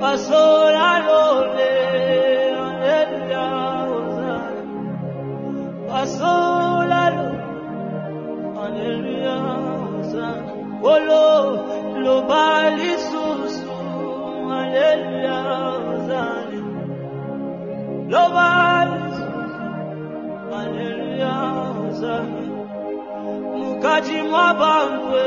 azabi melingayo alondina ngaye sambazalina yo pasola lole aleluya hosana pasola lole aleluya hosana olo lobali susu aleluya hosana lobali susu aleluya hosana mukati mwa bangwe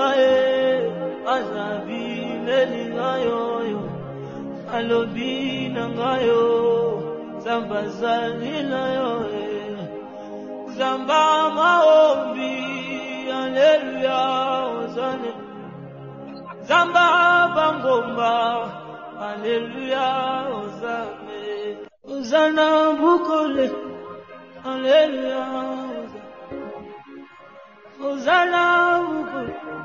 kina ngae Azabi melingayo yo alobi na ngai yo zamba azali na yo eh. zamba maombi aleluya ozane. Zamba bangomba aleluya ozane. Ozana bukole aleluya ozana bukole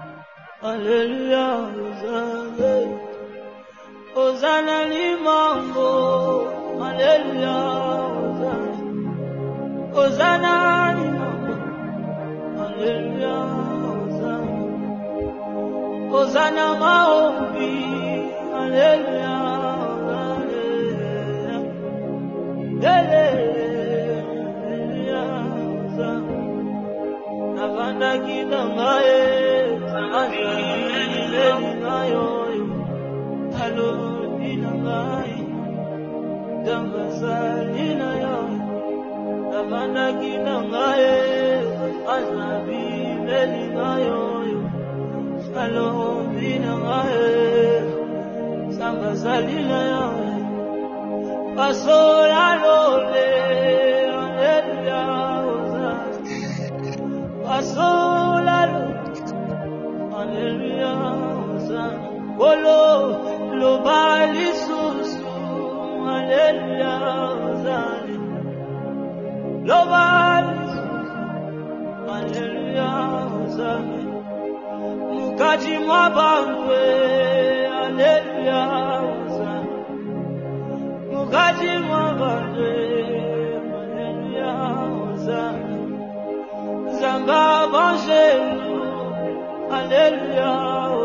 aleluya ozane Hosanna limango, haleluya, Hosanna. Hosanna limango, haleluya, Hosanna. Hosanna maombi, haleluya, haleluya. Haleluya, Hosanna. Navanda kina ngaye, azalile ngayo, alondina ngai dambazalina yo navandakina ngai azabimeli ngai oyo alondina ngai sambazalina yo pasola lole aleluya ozali pasola lole aleluya ozali Olo lobali susu aleluya ozali lobali susu aleluya ozali mukati mwa bangwe aleluya ozali mukati mwa bangwe aleluya ozali zanga banjelu aleluya ozali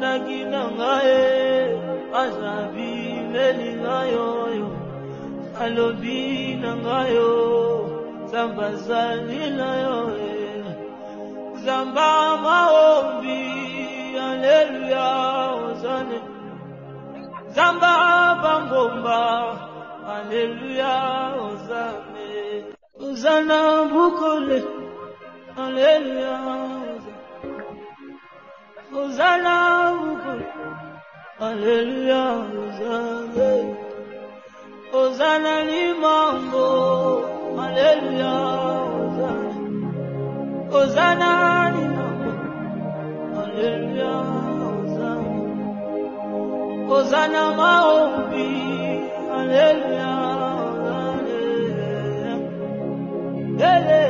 aponaki na ngae azwabi lelinga yoyo. Alobi na ngayo zamba zalila yoye zamba maombi aleluya ozane. Zamba bangomba aleluya ozane. Ozana bukole aleluya ozana bukole haleluya ozane ozana limango haleluya ozane ozana limango haleluya ozane ozana maombi haleluya haleluya haleluya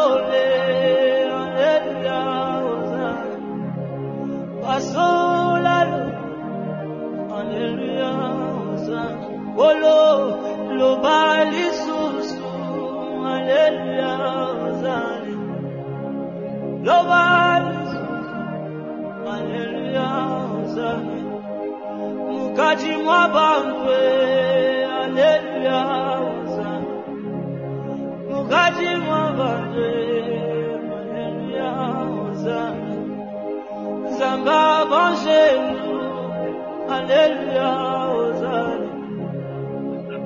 Olo, lo bali susu, aleluya zani. Lo bali susu, aleluya zani. Mukaji mwabangwe, aleluya zani. Mukaji mwabangwe, aleluya zani. Zanga banjelu, aleluya zani.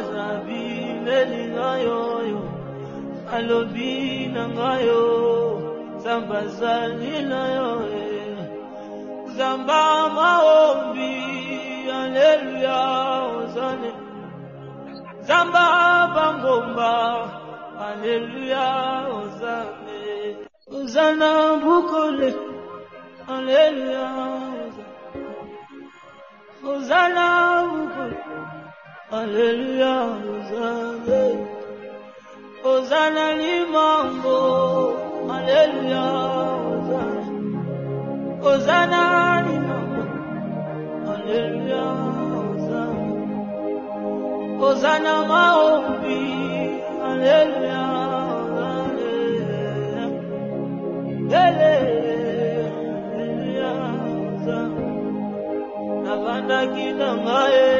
Azabi melinga yoyo alobi na ngayo. Zamba zali na yo zamba maombi aleluya ozane. Zamba bangomba aleluya ozane. Ozana bukole aleluya ozana bukole Alléluia, Nzambe. Hosanna limango. Alléluia, Hosanna. Hosanna limango. Alléluia, Hosanna. Hosanna maombi. Alléluia, Alléluia, Hosanna. Navandaki na maye.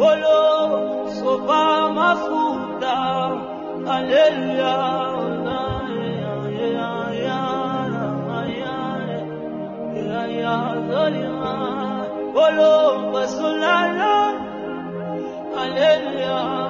Bolo sofa mafuta Hallelujah Hallelujah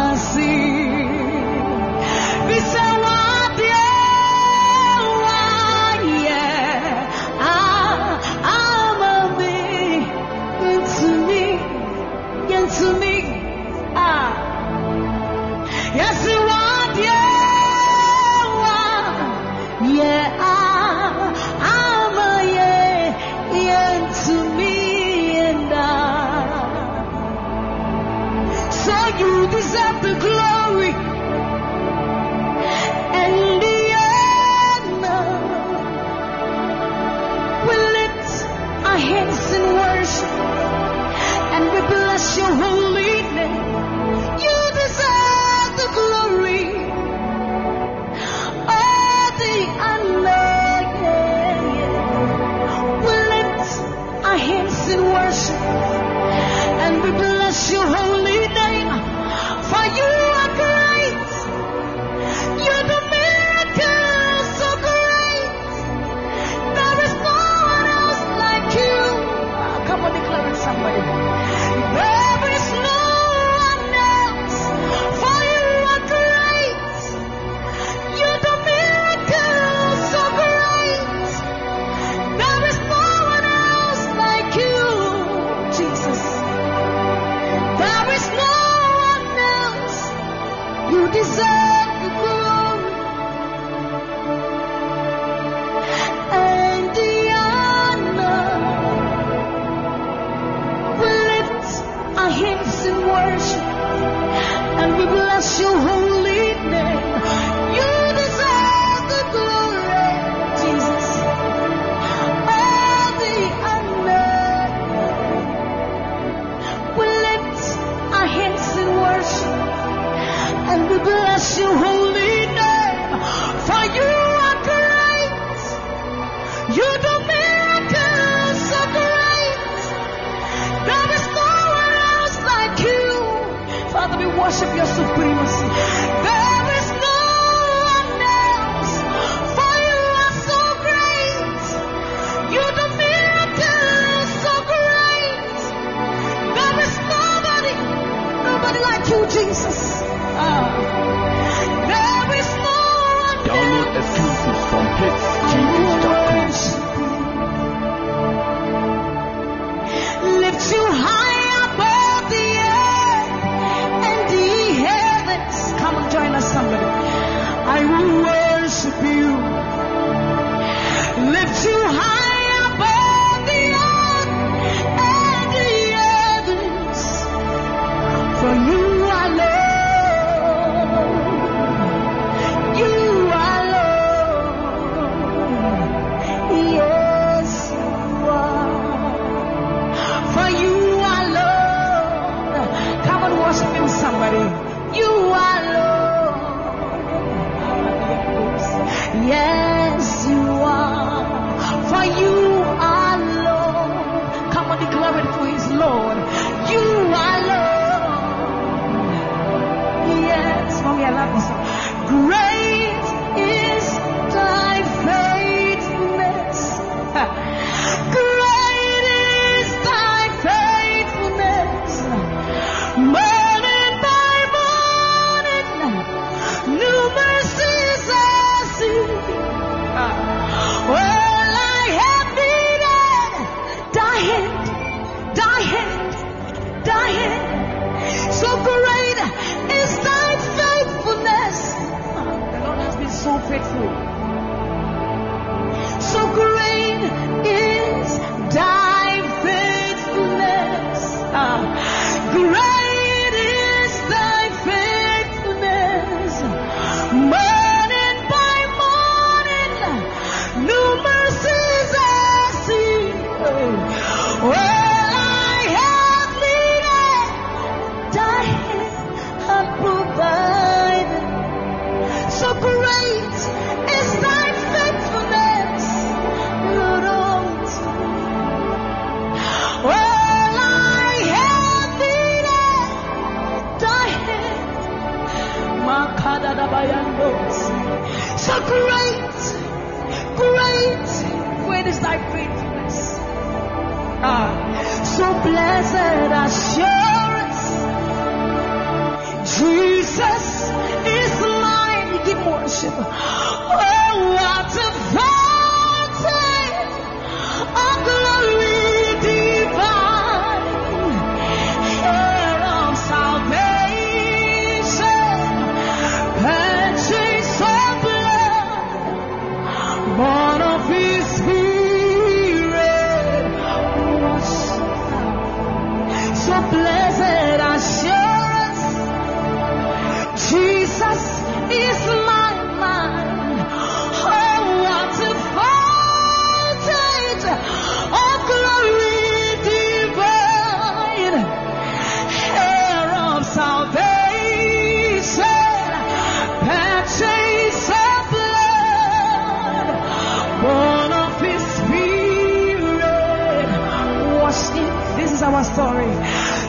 story.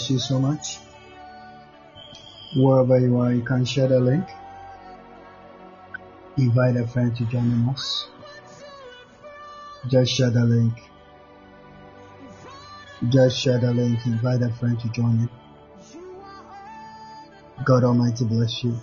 Bless you so much. Wherever you are, you can share the link. Invite a friend to join us. Just share the link. Just share the link. Invite a friend to join in. God Almighty bless you.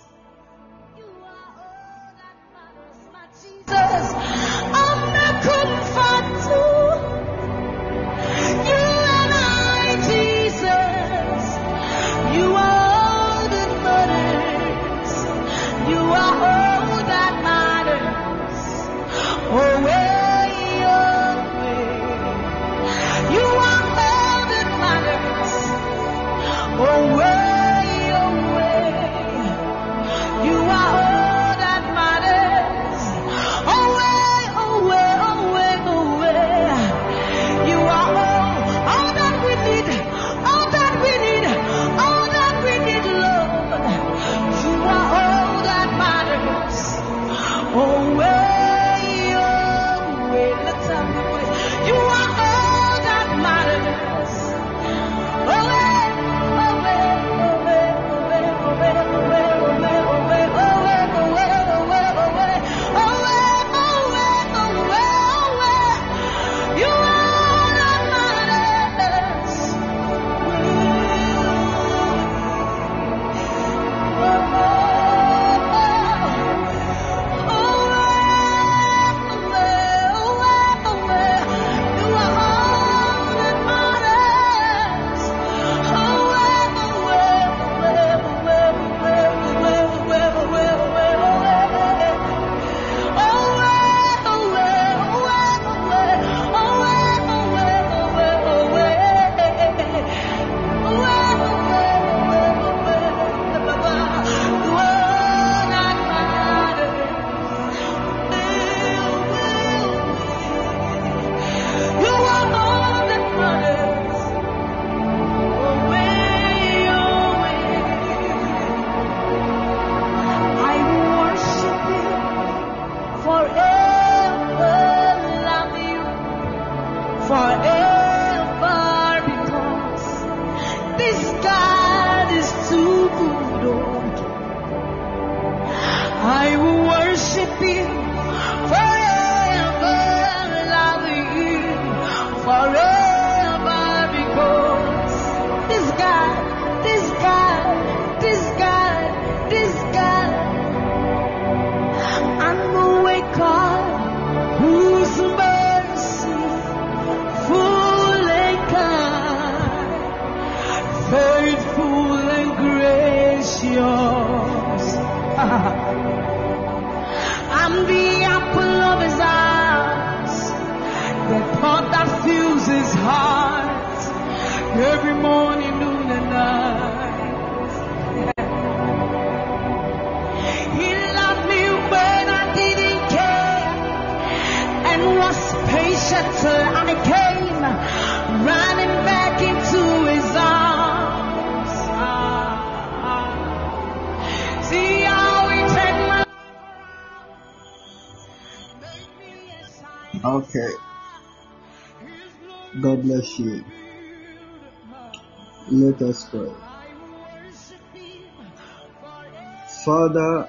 Father,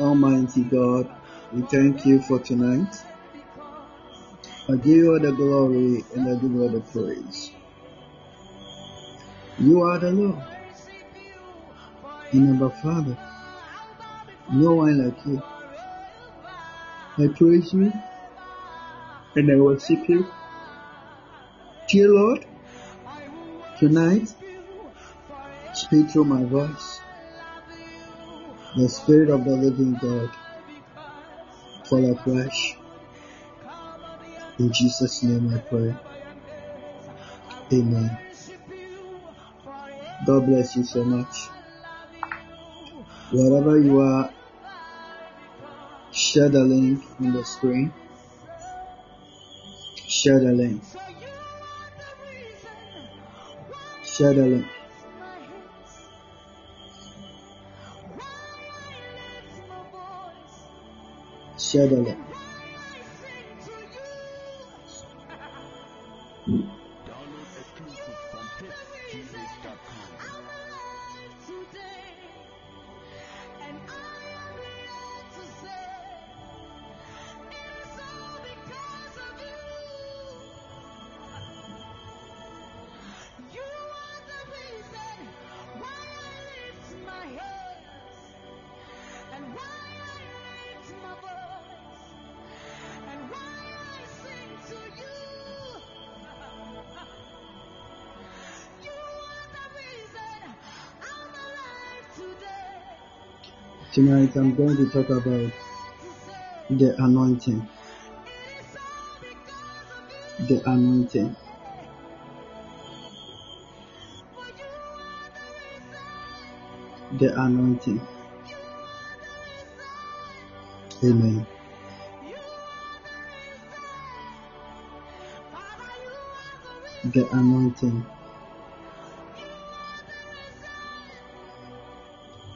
Almighty God, we thank you for tonight. I give you all the glory and I give you all the praise. You are the Lord. And our Father, no one like you. I praise you and I worship you. Dear Lord, tonight, speak through my voice. The Spirit of the living God fall afresh. In Jesus' name I pray. Amen. God bless you so much. Wherever you are, share the link on the screen. Share the link. Share the link. Share the link. Download Tonight I'm going to talk about the anointing. The anointing. The anointing. Amen. The anointing.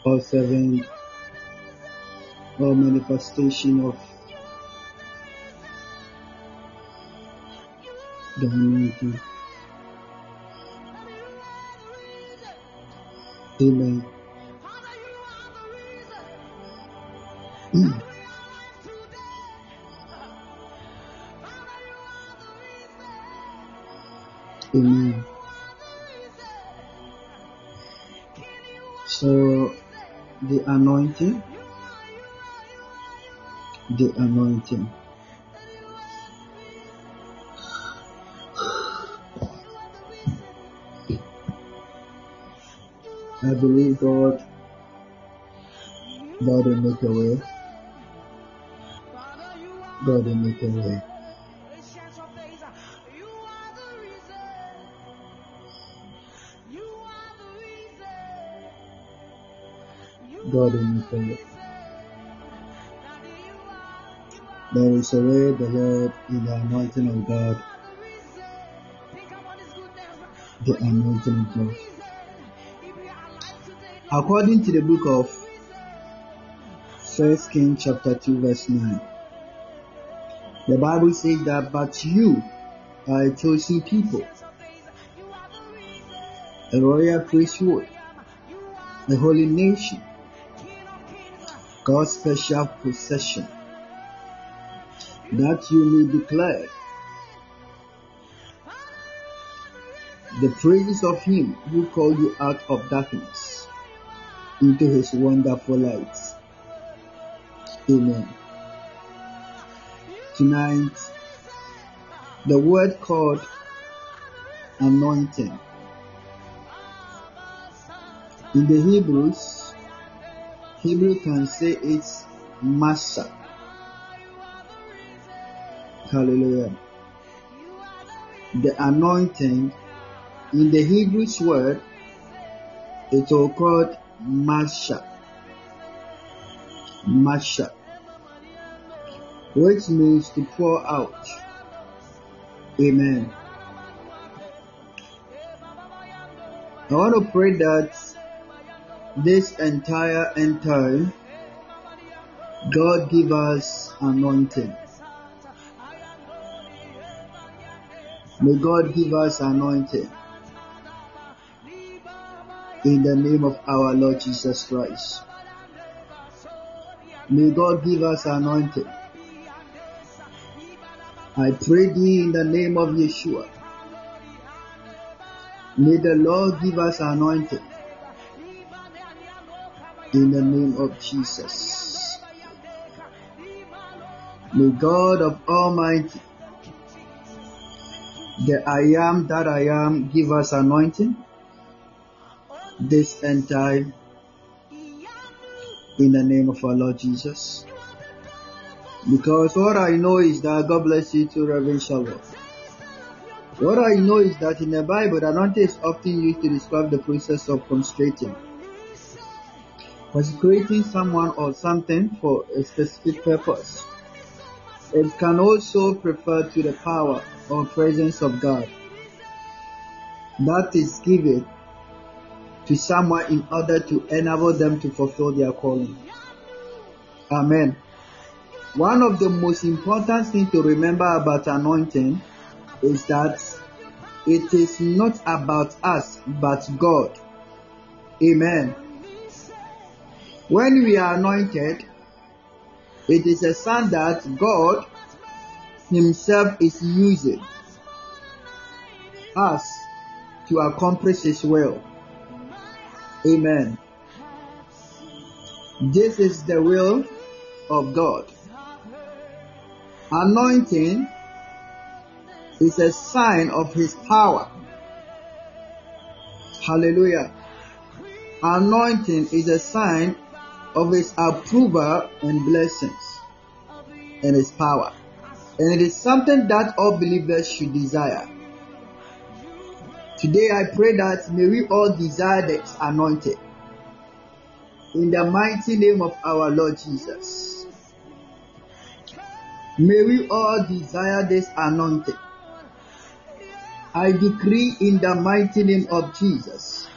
Or servant or manifestation of the anointing. Amen. The anointing. I believe God, God will make a way. God will make a way. God will make a way. There is a way the Lord in the anointing of God, the anointing of God. According to the book of First King chapter 2 verse 9, the Bible says that but you are a chosen people, a royal priesthood, a holy nation, God's special possession, that you may declare the praises of him who called you out of darkness into his wonderful light. Amen. Tonight, the word called anointing. In the Hebrews, Hebrew can say it's masa. Hallelujah. The anointing in the Hebrews word, it's all called masha. Masha. Which means to pour out. Amen. I want to pray that this entire end time, God give us anointing. May God give us anointing. In the name of our Lord Jesus Christ. May God give us anointing. I pray thee in the name of Yeshua. May the Lord give us anointing. In the name of Jesus. May God of Almighty, the I am that I am, give us anointing this end time in the name of our Lord Jesus. Because what I know is that God bless you to Reverend Shalom. What I know is that in the Bible, anointing is often used to describe the process of consecrating. consecrating someone or something for a specific purpose. It can also refer to the power or presence of God that is given to someone in order to enable them to fulfill their calling. Amen. One of the most important things to remember about anointing is that it is not about us but God. Amen. When we are anointed, it is a sign that God Himself is using us to accomplish His will. Amen. This is the will of God. Anointing is a sign of His power. Hallelujah. Anointing is a sign of His approval and blessings and His power. And it is something that all believers should desire. Today I pray that may we all desire this anointed. In the mighty name of our Lord Jesus. May we all desire this anointing. I decree in the mighty name of Jesus.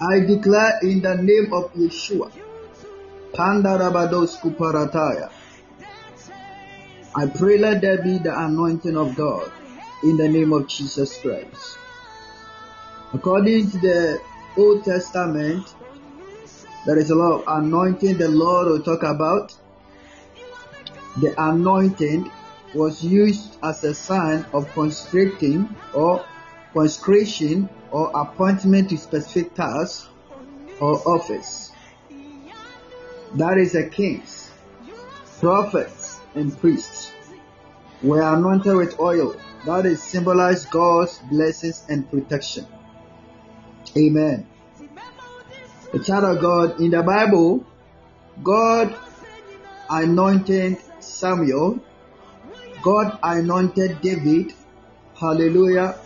I declare in the name of Yeshua. Pandarabados kuparataya. I pray let there be the anointing of God in the name of Jesus Christ. According to the Old Testament, there is a lot of anointing the Lord will talk about. The anointing was used as a sign of consecrating or consecration or appointment to specific tasks or office. That is a kings, prophets, and priests were anointed with oil. That is symbolized God's blessings and protection. Amen. The child of God in the Bible, God anointed Samuel, God anointed David. Hallelujah.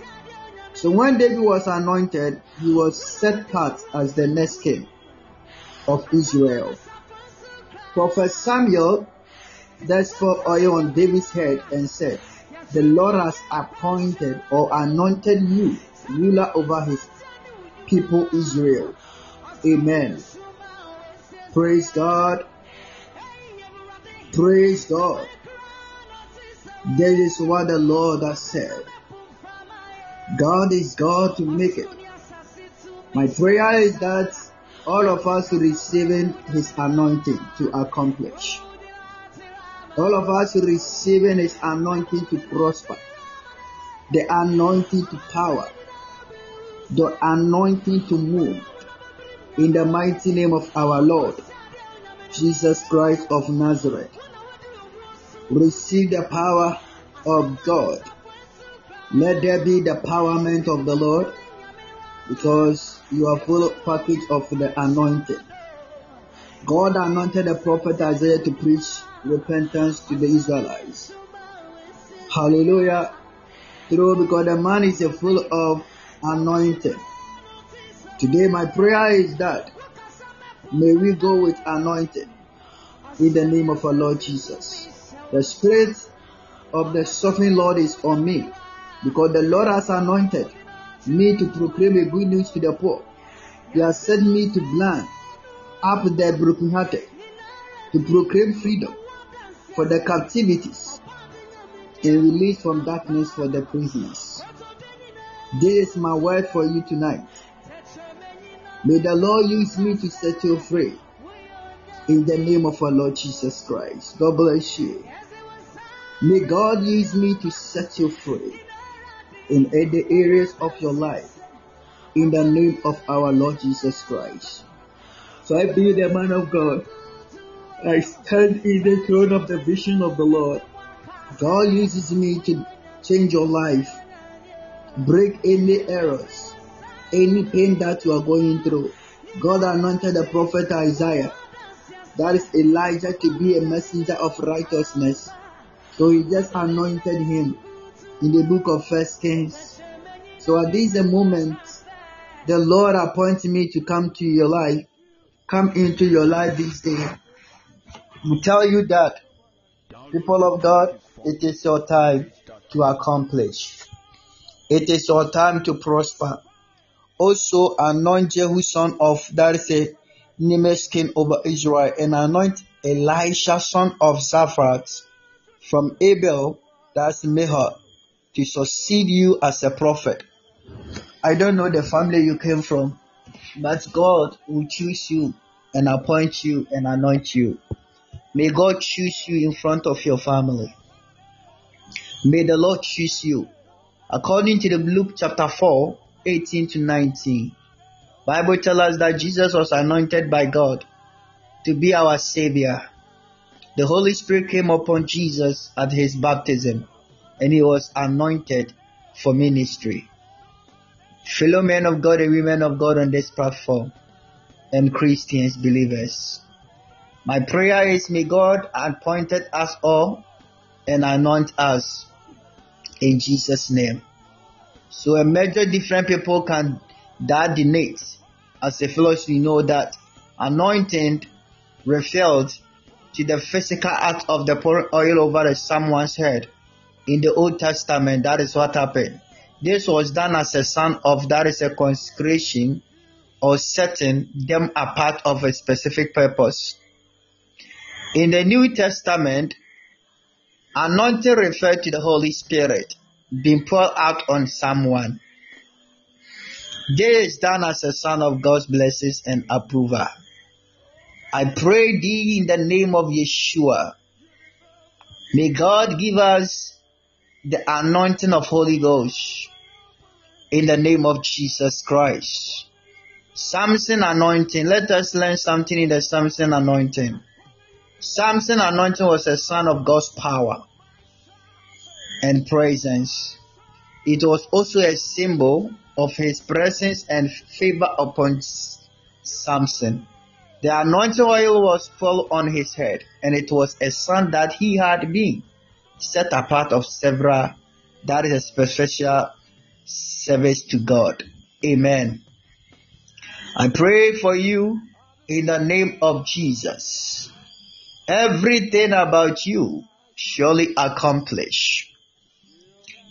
So when David was anointed, he was set apart as the next king of Israel. Prophet Samuel thus poured oil on David's head and said, The Lord has appointed or anointed you ruler over his people Israel. Amen. Praise God. Praise God. This is what the Lord has said. God is God to make it. My prayer is that all of us receiving His anointing to accomplish. All of us receiving His anointing to prosper. The anointing to power. The anointing to move. In the mighty name of our Lord, Jesus Christ of Nazareth. Receive the power of God. Let there be the empowerment of the Lord because you are full package of the anointing. God anointed the prophet Isaiah to preach repentance to the Israelites. Hallelujah. Through because the man is full of anointing. Today, my prayer is that may we go with anointing in the name of our Lord Jesus. The Spirit of the Sovereign Lord is on me because the Lord has anointed me to proclaim a good news to the poor. He has sent me to blind up the brokenhearted, to proclaim freedom for the captivities and release from darkness for the prisoners. This is my word for you tonight. May the Lord use me to set you free. In the name of our Lord Jesus Christ. God bless you. May God use me to set you free in the areas of your life. In the name of our Lord Jesus Christ. So I be the man of God. I stand in the throne of the vision of the Lord. God uses me to change your life, break any errors, any pain that you are going through. God anointed the prophet Isaiah, that is Elijah, to be a messenger of righteousness. So he just anointed him in the book of First Kings. So at this moment, the Lord appointed me to come to your life come into your life this day will tell you that, people of God, it is your time to accomplish. It is your time to prosper. Also anoint Jehu son of a Nimesh king over Israel and anoint Elisha son of Zaphat from Abel, that's Mehar, to succeed you as a prophet. I don't know the family you came from, but God will choose you and appoint you and anoint you. May God choose you in front of your family. May the Lord choose you. According to the Luke chapter 4, 18 to 19. Bible tells us that Jesus was anointed by God to be our savior. The Holy Spirit came upon Jesus at his baptism and he was anointed for ministry. Fellow men of God and women of God on this platform and Christians, believers. My prayer is may God appoint us all and anoint us in Jesus' name. So a major different people can denote as a philosophy know that anointing refers to the physical act of the pouring oil over someone's head. In the Old Testament, that is what happened. This was done as a sign of that is a consecration or setting them apart of a specific purpose. In the New Testament, anointing referred to the Holy Spirit being poured out on someone. This is done as a sign of God's blessings and approval. I pray thee in the name of Yeshua. May God give us the anointing of Holy Ghost in the name of Jesus Christ. Samson anointing. Let us learn something in the Samson anointing. Samson anointing was a sign of God's power and presence. It was also a symbol of his presence and favor upon Samson. The anointing oil was full on his head, and it was a sign that he had been set apart of several. That is a special service to God. Amen. I pray for you in the name of Jesus. Everything about you surely accomplish.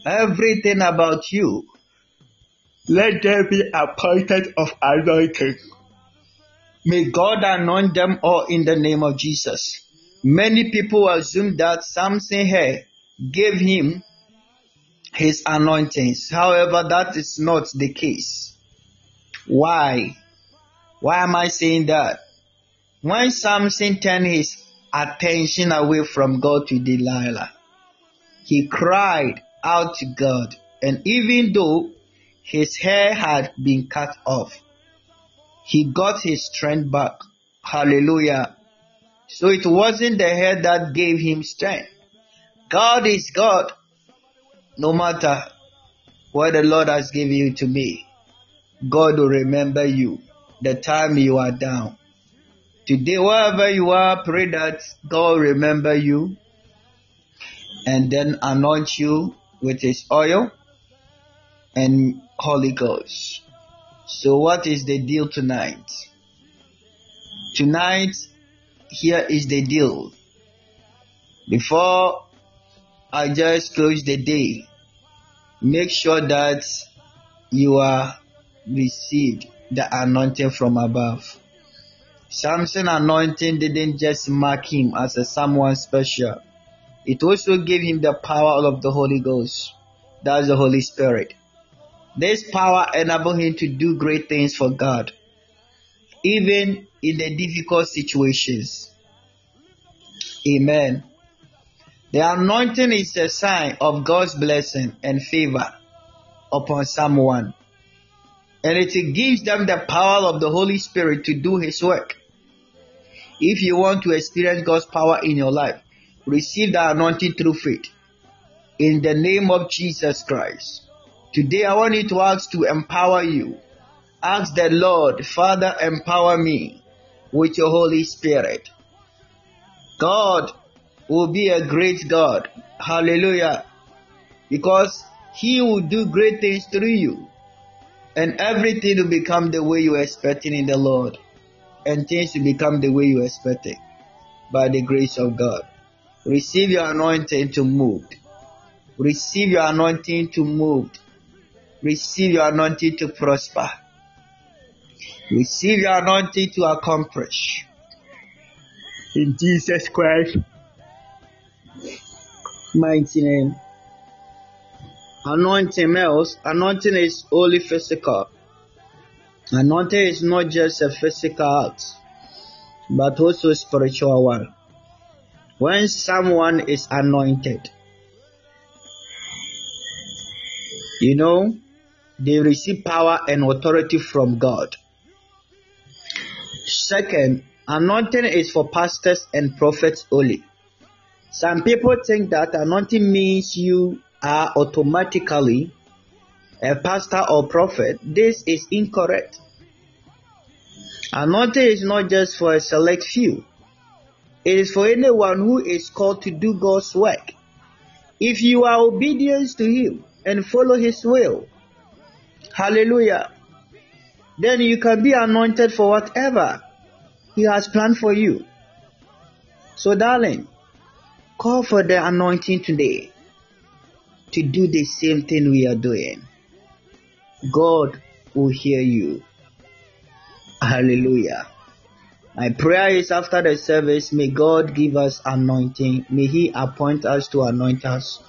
Everything about you, let there be appointed of anointing. May God anoint them all in the name of Jesus. Many people assume that Samson here gave him his anointings. However, that is not the case. Why? Why am I saying that? When Samson turned his attention away from God to Delilah, he cried out to God, and even though his hair had been cut off, he got his strength back. Hallelujah. So it wasn't the hair that gave him strength. God is God. No matter what the Lord has given you to me, God will remember you the time you are down. Today, wherever you are, pray that God remember you and then anoint you with his oil and Holy Ghost. So what is the deal tonight? Tonight, here is the deal. Before I just close the day, make sure that you are received the anointing from above. Samson anointing didn't just mark him as a someone special. It also gave him the power of the Holy Ghost. That's the Holy Spirit. This power enabled him to do great things for God, even in the difficult situations. Amen. The anointing is a sign of God's blessing and favor upon someone. And it gives them the power of the Holy Spirit to do His work. If you want to experience God's power in your life, receive the anointing through faith. In the name of Jesus Christ. Today I want you to ask to empower you. Ask the Lord, Father, empower me with your Holy Spirit. God will be a great God. Hallelujah. Because He will do great things through you. And everything will become the way you are expecting in the Lord. And things will become the way you expect it by the grace of God. Receive your anointing to move. Receive your anointing to move. Receive your anointing to prosper. Receive your anointing to accomplish. In Jesus Christ mighty name. Anointing males, anointing is only physical. Anointing is not just a physical act, but also a spiritual one. When someone is anointed, you know, they receive power and authority from God. Second, anointing is for pastors and prophets only. Some people think that anointing means you are automatically a pastor or prophet. This is incorrect. Anointing is not just for a select few. It is for anyone who is called to do God's work. If you are obedient to Him and follow His will, hallelujah, then you can be anointed for whatever He has planned for you. So, darling, call for the anointing today to do the same thing we are doing. God will hear you. Hallelujah. My prayer is after the service, may God give us anointing. May He appoint us to anoint us.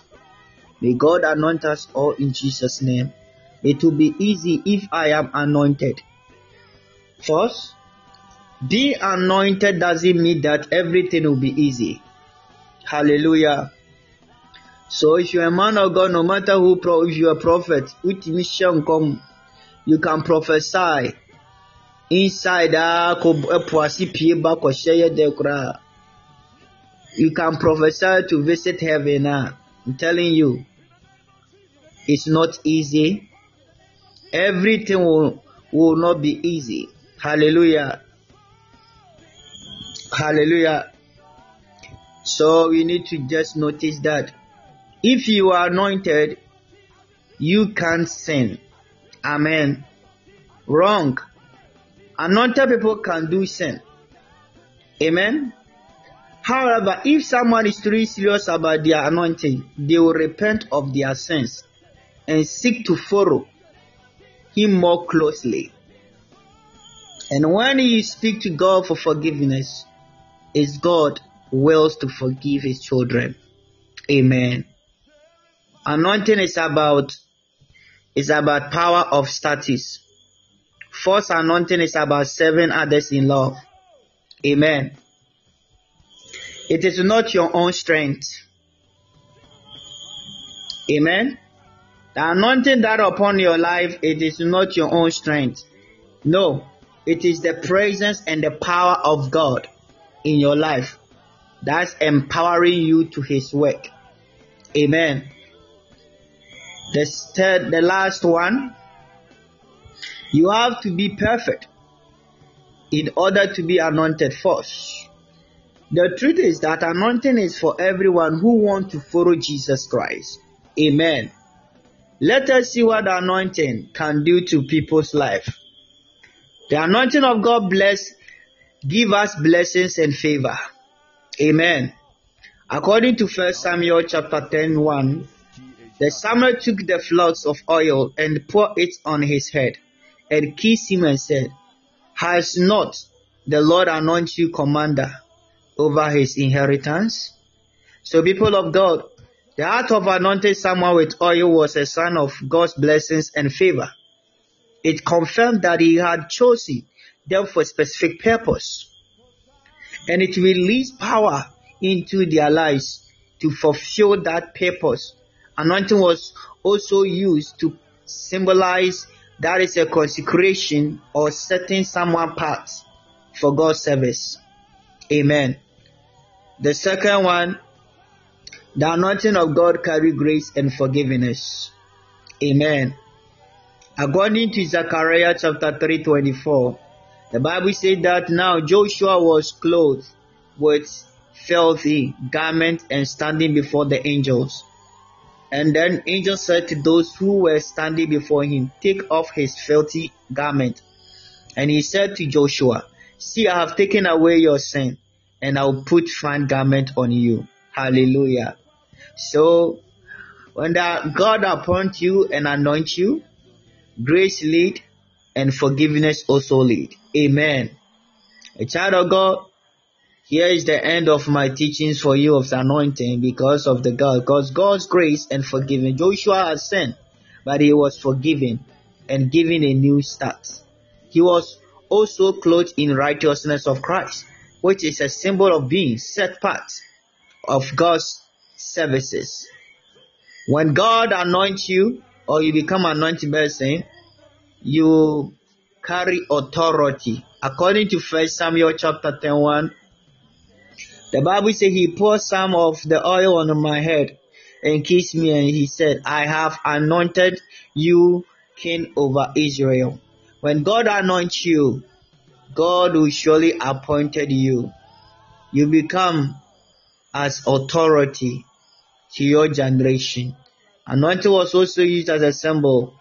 May God anoint us all in Jesus' name. It will be easy if I am anointed. First, be anointed doesn't mean that everything will be easy. Hallelujah. So if you're a man of God, no matter who, if you're a prophet, you can prophesy. Inside ah, eh, eh, you can prophesy to visit heaven ah. i'm telling you it's not easy. Everything will, will not be easy. Hallelujah. Hallelujah. So we need to just notice that if you are anointed you can't sin amen wrong Anointed people can do sin. Amen. However, if someone is truly serious about their anointing, they will repent of their sins and seek to follow Him more closely. And when you speak to God for forgiveness, is God wills to forgive His children. Amen. Anointing is about is about power of status. False anointing is about serving others in love. Amen. It is not your own strength. Amen. The anointing that upon your life, it is not your own strength. No, it is the presence and the power of God in your life that's empowering you to His work. Amen. The third, the last one, you have to be perfect in order to be anointed first. The truth is that anointing is for everyone who want to follow Jesus Christ. Amen. Let us see what the anointing can do to people's life. The anointing of God bless, give us blessings and favor. Amen. According to 1 Samuel chapter 10, 1, the Samuel took the flocks of oil and poured it on his head and kissed him and said, Has not the Lord anointed you commander over his inheritance? So, people of God, the act of anointing someone with oil was a sign of God's blessings and favor. It confirmed that he had chosen them for a specific purpose. And it released power into their lives to fulfill that purpose. Anointing was also used to symbolize that is a consecration or setting someone apart for God's service. Amen. The second one, the anointing of God carry grace and forgiveness. Amen. According to Zechariah chapter 3 24, the Bible said that now Joshua was clothed with filthy garment and standing before the angels. And then angel said to those who were standing before him, Take off his filthy garment. And he said to Joshua, See, I have taken away your sin, and I will put fine garment on you. Hallelujah. So, when God appoint you and anoint you, grace lead and forgiveness also lead. Amen. A child of God, here is the end of my teachings for you of the anointing because of the God, because God's grace and forgiving. Joshua has sinned, but he was forgiven and given a new start. He was also clothed in righteousness of Christ, which is a symbol of being set apart of God's services. When God anoints you or you become anointed person, you carry authority. According to First Samuel chapter 10 1, the Bible says he poured some of the oil on my head and kissed me and he said, I have anointed you king over Israel. When God anoints you, God will surely appointed you. You become as authority to your generation. Anointing was also used as a symbol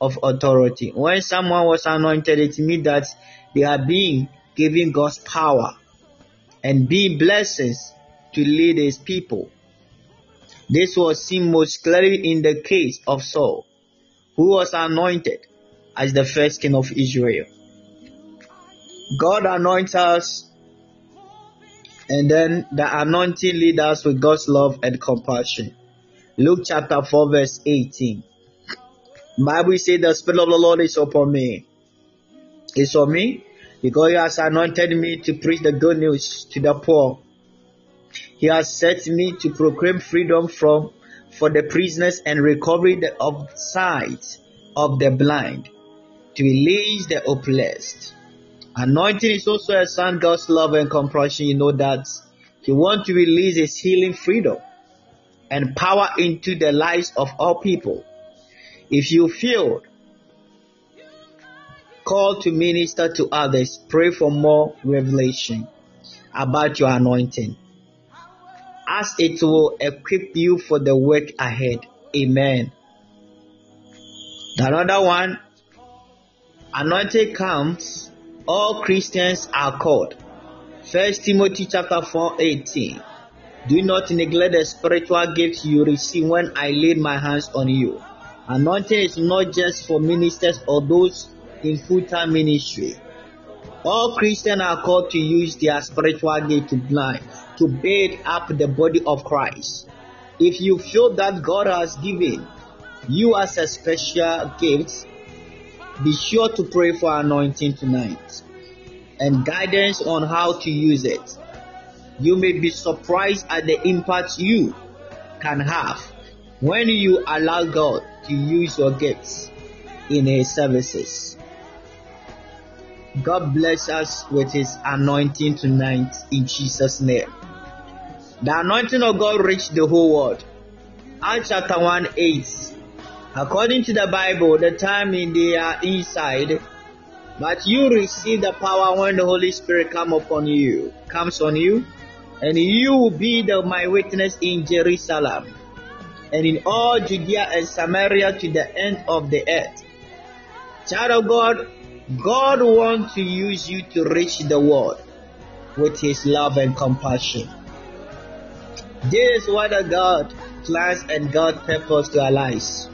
of authority. When someone was anointed, it means that they are being given God's power and being blessings to lead his people. This was seen most clearly in the case of Saul, who was anointed as the first king of Israel. God anoints us, and then the anointing leads us with God's love and compassion. Luke chapter 4, verse 18. Bible says the Spirit of the Lord is upon me. It's on me because He has anointed me to preach the good news to the poor. He has set me to proclaim freedom from for the prisoners and recovery of sight of the blind, to release the oppressed. Anointing is also a sign God's love and compassion. You know that He wants to release His healing freedom and power into the lives of all people. If you feel called to minister to others, pray for more revelation about your anointing as it will equip you for the work ahead. Amen. Another one, anointing comes, all Christians are called. First Timothy chapter 4 18. Do not neglect the spiritual gifts you receive when I laid my hands on you. Anointing is not just for ministers or those in full-time ministry. All Christians are called to use their spiritual gift to blind, to build up the body of Christ. If you feel that God has given you as a special gift, be sure to pray for anointing tonight and guidance on how to use it. You may be surprised at the impact you can have when you allow God to use your gifts in His services. God bless us with His anointing tonight in Jesus' name. The anointing of God reached the whole world. Acts chapter 1 8. According to the Bible, the time in their uh, inside, but you receive the power when the Holy Spirit come upon you, comes on you, and you will be the, my witness in Jerusalem, and in all Judea and Samaria to the end of the earth. Child of God, God wants to use you to reach the world with His love and compassion. This is what God plans and God purpose to our lives.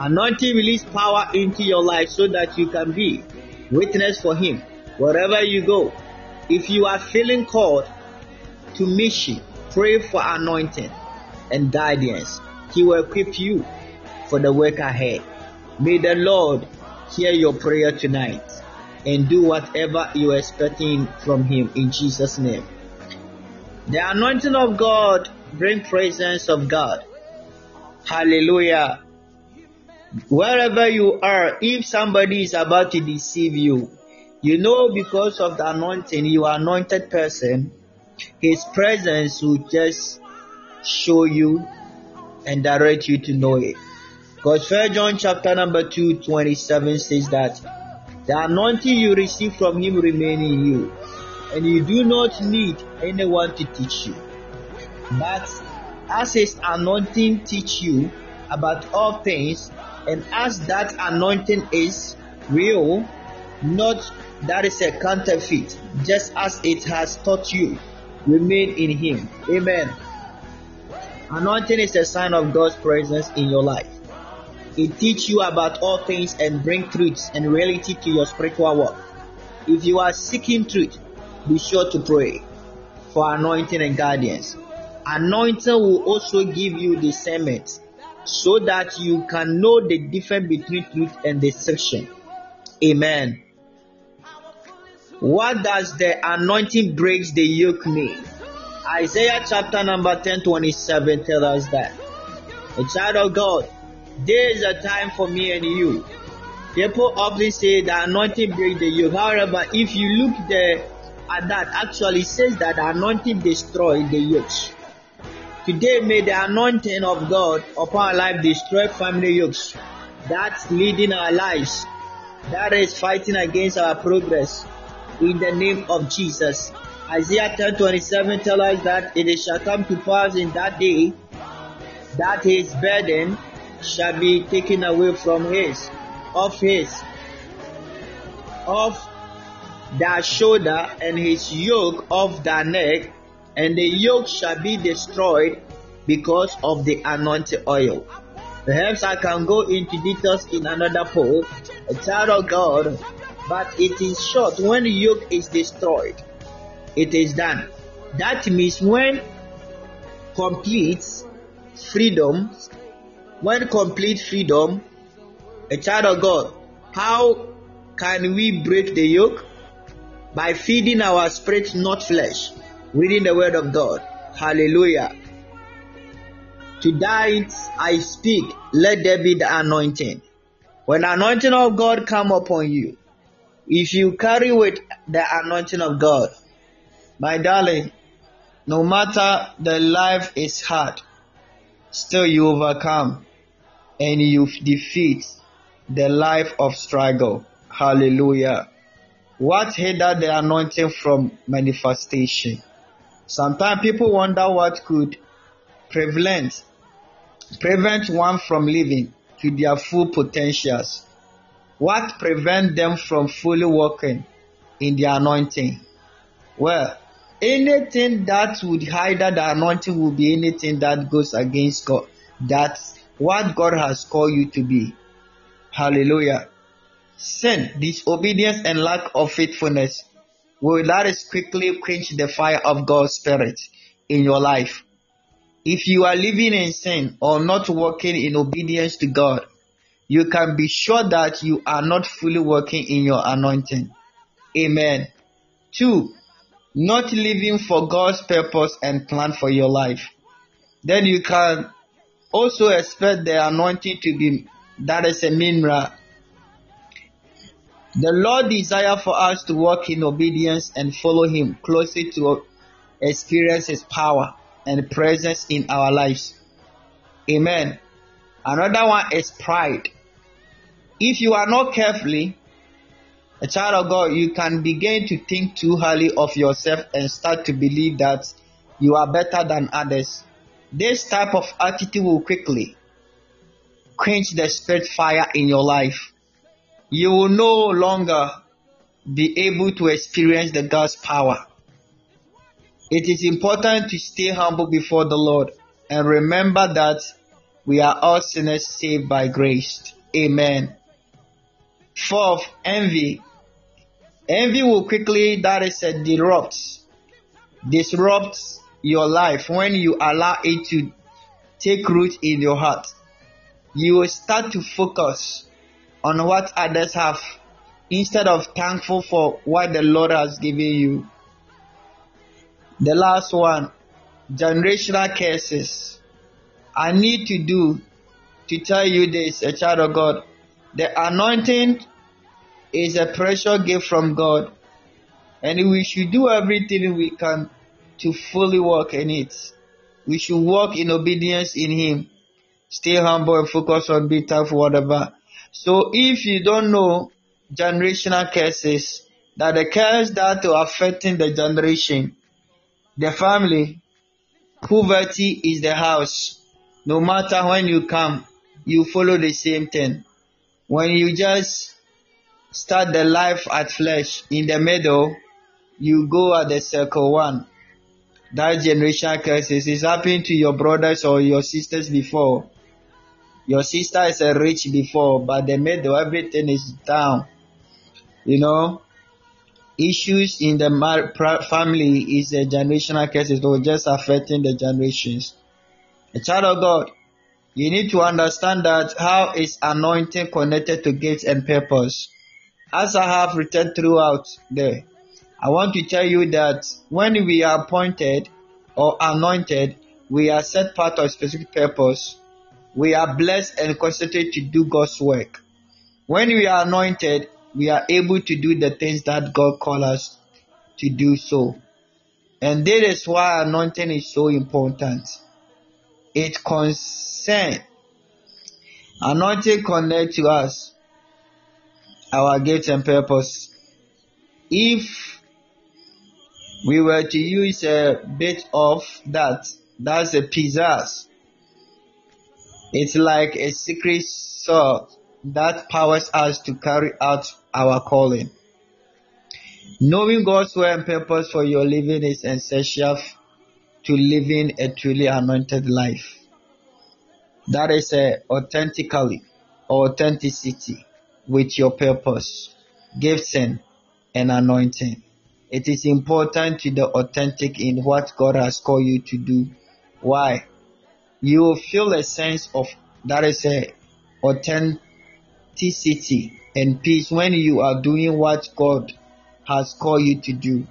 Anointing release power into your life so that you can be witness for Him wherever you go. If you are feeling called to mission, pray for anointing and guidance. He will equip you for the work ahead. May the Lord hear your prayer tonight and do whatever you are expecting from Him in Jesus' name. The anointing of God bring presence of God. Hallelujah. Wherever you are, if somebody is about to deceive you, you know because of the anointing, you are anointed person, his presence will just show you and direct you to know it. Because First John chapter number 2, 27 says that the anointing you receive from him remain in you, and you do not need anyone to teach you. But as his anointing teach you about all things, and as that anointing is real, not that is a counterfeit, just as it has taught you, remain in Him. Amen. Anointing is a sign of God's presence in your life. It teaches you about all things and bring truths and reality to your spiritual work. If you are seeking truth, be sure to pray for anointing and guidance. Anointing will also give you discernment so that you can know the difference between truth and deception. Amen. What does the anointing breaks the yoke mean? Isaiah chapter number 10 27 tells us that. A child of God, there is a time for me and you. People often say the anointing breaks the yoke. However, if you look there at that, actually says that anointing destroys the yokes. Today, may the anointing of God upon our life destroy family yokes. That's leading our lives. That is fighting against our progress. In the name of Jesus. Isaiah 10 27 tells us that it shall come to pass in that day that his burden shall be taken away from his, of his, of their shoulder, and his yoke off their neck, and the yoke shall be destroyed because of the anointed oil. Perhaps I can go into details in another poll, a child of God, but it is short when the yoke is destroyed it is done. That means when complete freedom, when complete freedom, a child of God, how can we break the yoke? By feeding our spirit, not flesh, reading the word of God. Hallelujah. To Tonight I speak, let there be the anointing. When the anointing of God come upon you, if you carry with the anointing of God, my darling, no matter the life is hard, still you overcome and you defeat the life of struggle. Hallelujah. What hindered the anointing from manifestation? Sometimes people wonder what could prevent prevent one from living to their full potentials. What prevent them from fully walking in the anointing? Well, anything that would hinder the anointing will be anything that goes against God. That's what God has called you to be. Hallelujah. Sin, disobedience, and lack of faithfulness will that is quickly quench the fire of God's Spirit in your life. If you are living in sin or not walking in obedience to God, you can be sure that you are not fully working in your anointing. Amen. Two, not living for God's purpose and plan for your life, then you can also expect the anointing to be that is a mineral. The Lord desire for us to walk in obedience and follow Him closely to experience His power and presence in our lives. Amen. Another one is pride. If you are not carefully, a child of God, you can begin to think too highly of yourself and start to believe that you are better than others. This type of attitude will quickly quench the spirit fire in your life. You will no longer be able to experience the God's power. It is important to stay humble before the Lord and remember that we are all sinners saved by grace. Amen. Fourth, envy. Envy will quickly, that is a disrupt, disrupt your life when you allow it to take root in your heart. You will start to focus on what others have instead of thankful for what the Lord has given you. The last one, generational curses. I need to do to tell you this, a child of God. The anointing is a precious gift from God, and we should do everything we can to fully walk in it. We should walk in obedience in Him. Stay humble and focus on being tough, whatever. So if you don't know generational curses, that the curse that are affecting the generation, the family, poverty is the house. No matter when you come, you follow the same thing. When you just start the life at flesh. In the middle, you go at the circle one. That generational curses is happening to your brothers or your sisters before. Your sister is a rich before, but the middle, everything is down. You know, issues in the family is a generational curses or just affecting the generations. A child of God, you need to understand that how is anointing connected to gifts and purpose. As I have written throughout there, I want to tell you that when we are appointed or anointed, we are set part of a specific purpose. We are blessed and constituted to do God's work. When we are anointed, we are able to do the things that God calls us to do so. And that is why anointing is so important. It concerns, anointing connect to us, our gifts and purpose. If we were to use a bit of that, that's a pizzazz. It's like a secret sword that powers us to carry out our calling. Knowing God's will and purpose for your living is essential to living a truly anointed life. That is a authentically authenticity with your purpose, gifting, and anointing. It is important to be authentic in what God has called you to do. Why? You will feel a sense of that is a authenticity and peace when you are doing what God has called you to do.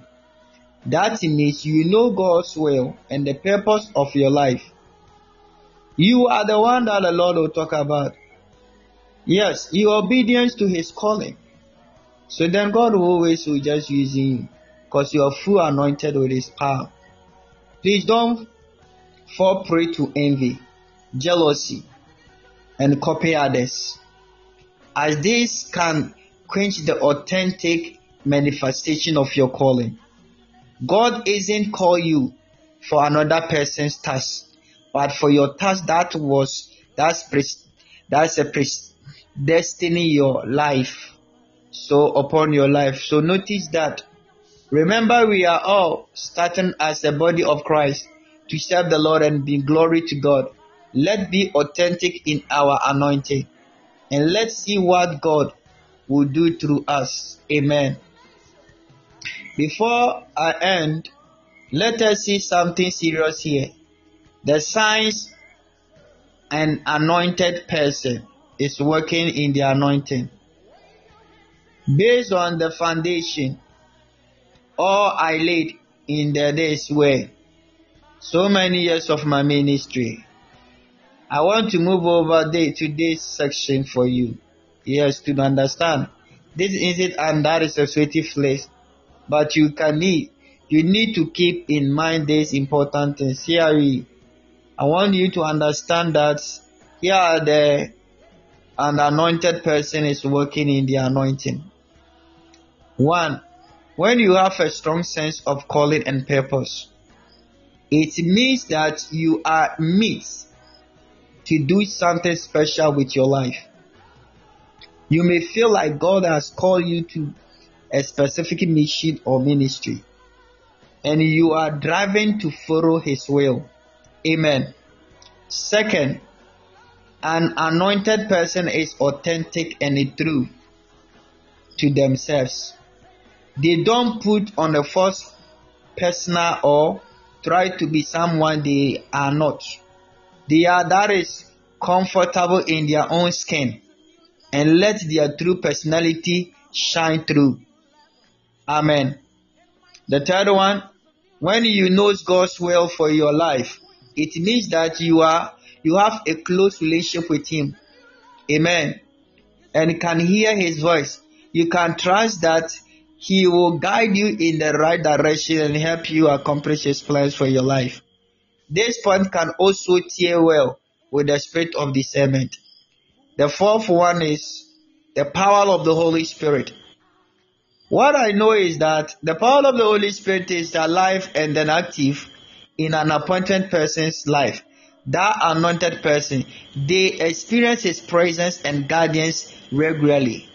That means you know God's will and the purpose of your life. You are the one that the Lord will talk about. Yes, your obedience to His calling. So then God will always will just use you because you are full anointed with His power. Please don't fall prey to envy, jealousy, and copy others as this can quench the authentic manifestation of your calling. God isn't call you for another person's task, but for your task that was that's that's a destiny your life. So upon your life. So notice that. Remember, we are all starting as a body of Christ to serve the Lord and bring glory to God. Let be authentic in our anointing and let's see what God will do through us. Amen. Before I end, let us see something serious here. The signs an anointed person is working in the anointing. Based on the foundation all I laid in the days where so many years of my ministry, I want to move over there to this section for you. Yes, to understand. This isn't and that is a place. But you can need you need to keep in mind these important things. Here I want you to understand that here are the an anointed person is working in the anointing. One, when you have a strong sense of calling and purpose, it means that you are meet to do something special with your life. You may feel like God has called you to a specific mission or ministry, and you are driving to follow His will. Amen. Second, an anointed person is authentic and true to themselves. They don't put on a false persona or try to be someone they are not. They are that is comfortable in their own skin and let their true personality shine through. Amen. The third one, when you know God's will for your life, it means that you are you have a close relationship with Him. Amen. And can hear His voice. You can trust that He will guide you in the right direction and help you accomplish His plans for your life. This point can also tear well with the spirit of discernment. The fourth one is the power of the Holy Spirit. What I know is that the power of the Holy Spirit is alive and then active in an appointed person's life. That anointed person, they experience His presence and guidance regularly.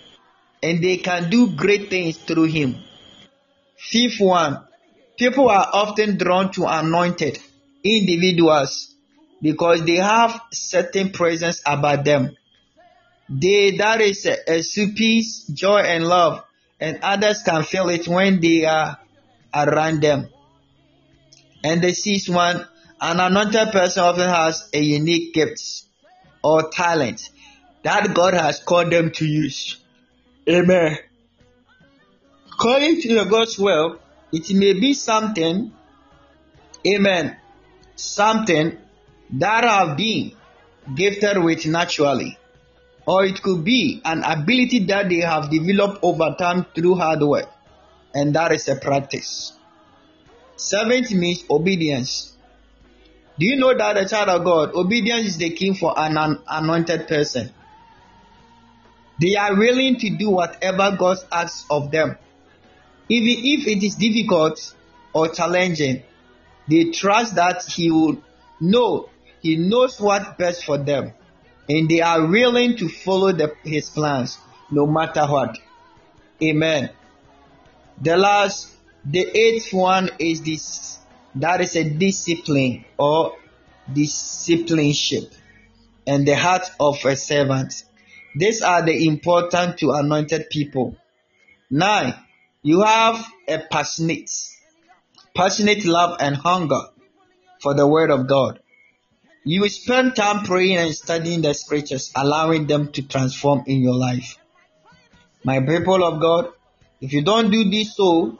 and they can do great things through him. Fifth one, people are often drawn to anointed individuals because they have certain presence about them. They that is a, peace, joy, and love, and others can feel it when they are around them. And the sixth one, an anointed person often has a unique gift or talent that God has called them to use. Amen. According to the God's will, it may be something, amen, something that have been gifted with naturally. Or it could be an ability that they have developed over time through hard work. And that is a practice. Seventh means obedience. Do you know that the child of God, obedience is the key for an anointed person? They are willing to do whatever God asks of them. Even if it is difficult or challenging, they trust that He will know, He knows what best for them. And they are willing to follow the, His plans no matter what. Amen. The last, the eighth one is this that is a discipline or discipleship and the heart of a servant. These are the important to anointed people. Nine, you have a passionate, passionate love and hunger for the word of God. You spend time praying and studying the scriptures, allowing them to transform in your life. My people of God, if you don't do this so,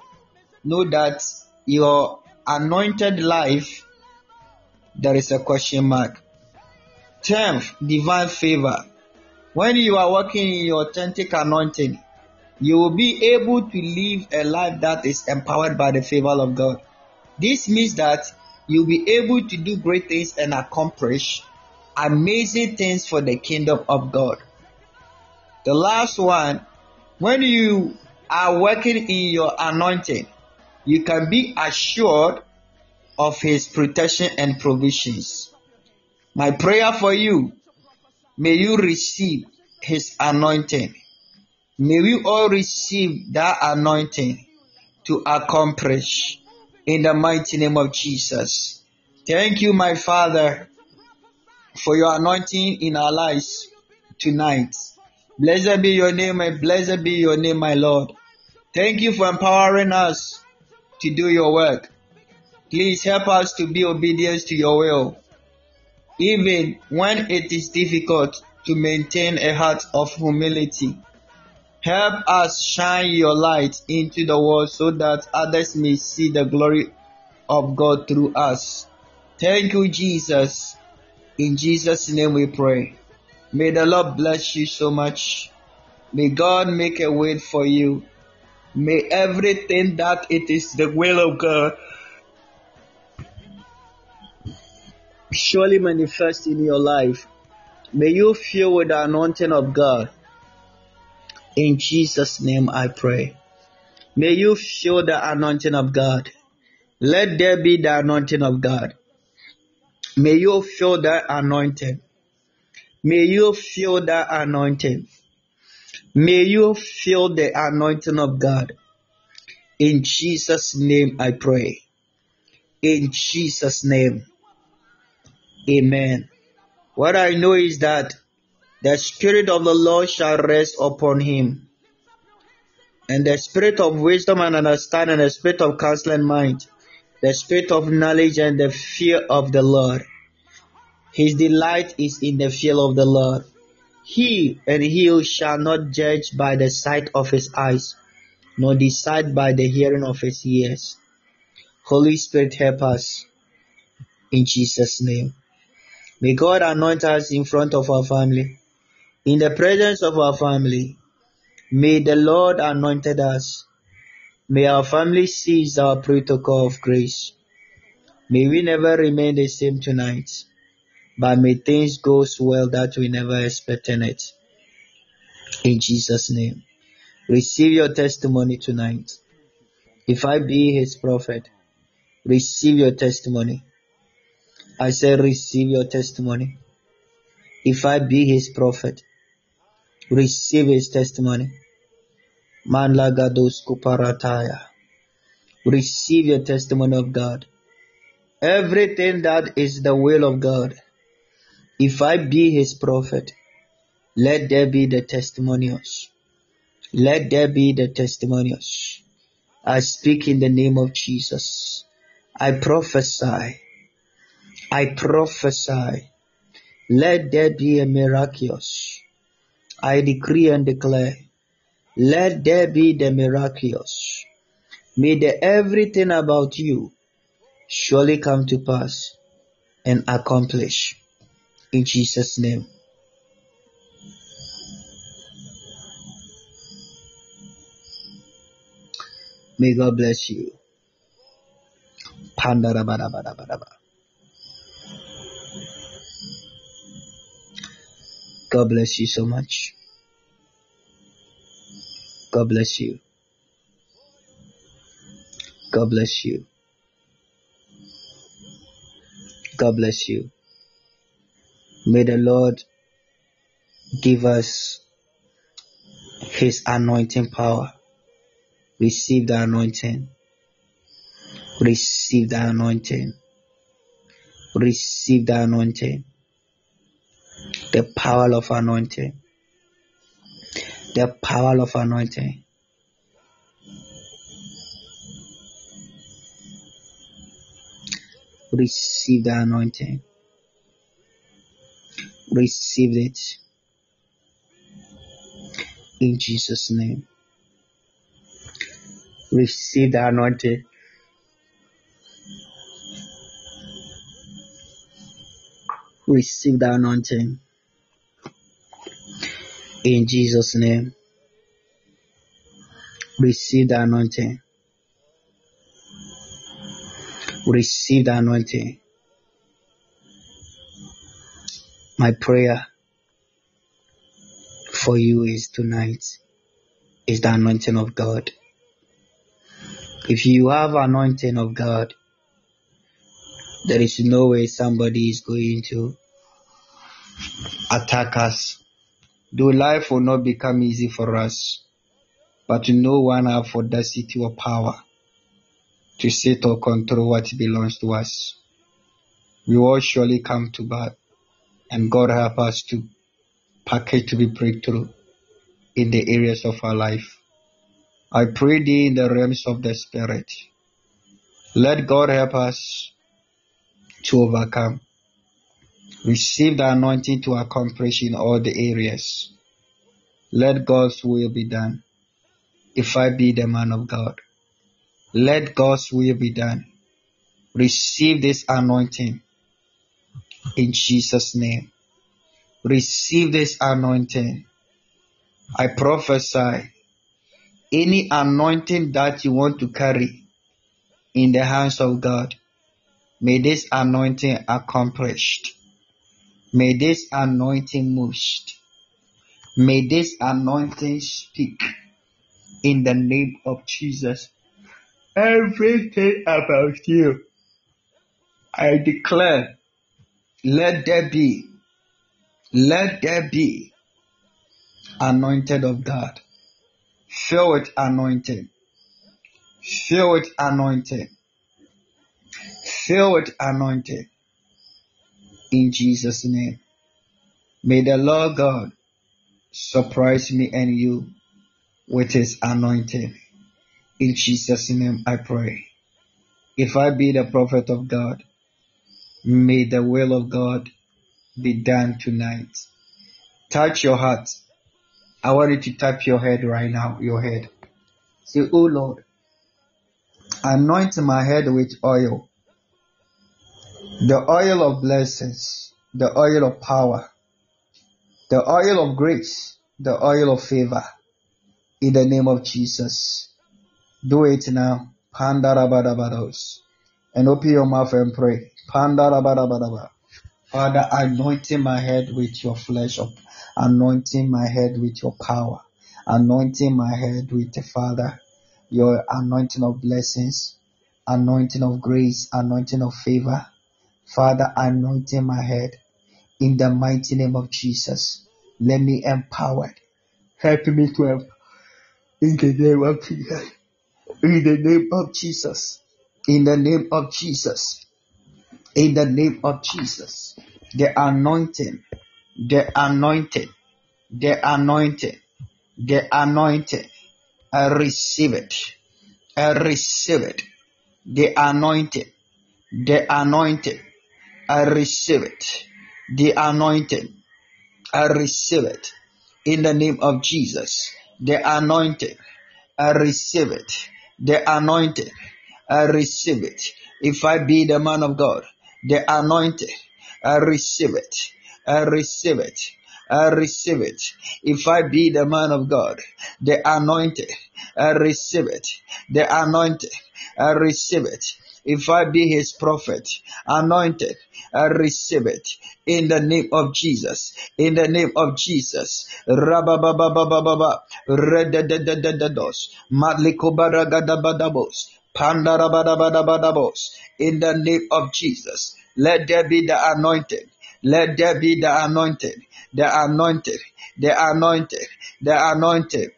know that your anointed life, there is a question mark. Tenth, divine favor. When you are working in your authentic anointing, you will be able to live a life that is empowered by the favor of God. This means that you'll be able to do great things and accomplish amazing things for the kingdom of God. The last one, when you are working in your anointing, you can be assured of His protection and provisions. My prayer for you May you receive His anointing. May we all receive that anointing to accomplish in the mighty name of Jesus. Thank you, my Father, for your anointing in our lives tonight. Blessed be your name and blessed be your name, my Lord. Thank you for empowering us to do your work. Please help us to be obedient to your will even when it is difficult to maintain a heart of humility. Help us shine your light into the world so that others may see the glory of God through us. Thank you, Jesus. In Jesus' name we pray. May the Lord bless you so much. May God make a way for you. May everything that it is the will of God surely manifest in your life. May you feel with the anointing of God. In Jesus' name I pray. May you feel the anointing of God. Let there be the anointing of God. May you feel the anointing. May you feel the anointing. May you feel the anointing of God. In Jesus' name I pray. In Jesus' name. Amen. What I know is that the Spirit of the Lord shall rest upon him. And the Spirit of wisdom and understanding, the Spirit of counsel and mind, the Spirit of knowledge and the fear of the Lord. His delight is in the fear of the Lord. He and he shall not judge by the sight of his eyes, nor decide by the hearing of his ears. Holy Spirit, help us. In Jesus' name. May God anoint us in front of our family, in the presence of our family. May the Lord anoint us. May our family seize our protocol of grace. May we never remain the same tonight, but may things go well that we never expected it. In Jesus' name. Receive your testimony tonight. If I be his prophet, receive your testimony. I say, receive your testimony. If I be his prophet, receive his testimony. Manlagados kuparataya. Receive your testimony of God. Everything that is the will of God. If I be his prophet, let there be the testimonials. Let there be the testimonials. I speak in the name of Jesus. I prophesy. I prophesy. Let there be a miraculous. I decree and declare. Let there be the miraculous. May the everything about you surely come to pass and accomplish. In Jesus' name. May God bless you. God bless you so much. God bless you. God bless you. God bless you. May the Lord give us His anointing power. Receive the anointing. Receive the anointing. Receive the anointing. The power of anointing. The power of anointing. Receive the anointing. Receive it. In Jesus' name. Receive the anointing. Receive the anointing. In Jesus' name. Receive the anointing. Receive the anointing. My prayer for you is tonight is the anointing of God. If you have anointing of God, there is no way somebody is going to attack us. Though life will not become easy for us, but no one have audacity or power to sit or control what belongs to us. We all surely come to and God help us to package to be breakthrough in the areas of our life. I pray thee in the realms of the Spirit. Let God help us to overcome. Receive the anointing to accomplish in all the areas. Let God's will be done. If I be the man of God, let God's will be done. Receive this anointing in Jesus' name. Receive this anointing. I prophesy any anointing that you want to carry in the hands of God, may this anointing accomplished. May this anointing moved. May this anointing speak in the name of Jesus. Everything about you, I declare, let there be, let there be anointed of God. Fill with anointing. Fill with anointing. Fill with anointing. In Jesus' name. May the Lord God surprise me and you with his anointing. In Jesus' name I pray. If I be the prophet of God, may the will of God be done tonight. Touch your heart. I want you to tap your head right now, your head. Say, Oh Lord, anoint my head with oil, the oil of blessings, the oil of power, the oil of grace, the oil of favor, in the name of Jesus. Do it now. Pandarabadabados. And open your mouth and pray. Father, anointing my head with your flesh, anointing my head with your power, anointing my head with the Father, your anointing of blessings, anointing of grace, anointing of favor. Father, anointing my head in the mighty name of Jesus. Let me empowered. Help me to In the name of Jesus. In the name of Jesus. In the name of Jesus. In the name of Jesus. The anointing. The anointing. The anointing. The anointing. I receive it. I receive it. The anointing. The anointing. I receive it. The anointing. I receive it. In the name of Jesus. The anointing. I receive it. The anointing. I receive it. If I be the man of God, the anointing. I receive it. I receive it. I receive it. If I be the man of God, the anointing, I receive it. The anointing, I receive it. If I be his prophet, anointed, I receive it in the name of Jesus. In the name of Jesus. Rababababababa. Redededededdos. Madlikobaragadabadabos. Pandarabadabadabadabos. In the name of Jesus. Let there be the anointing. Let there be the anointing. The anointed. The anointed. The anointed.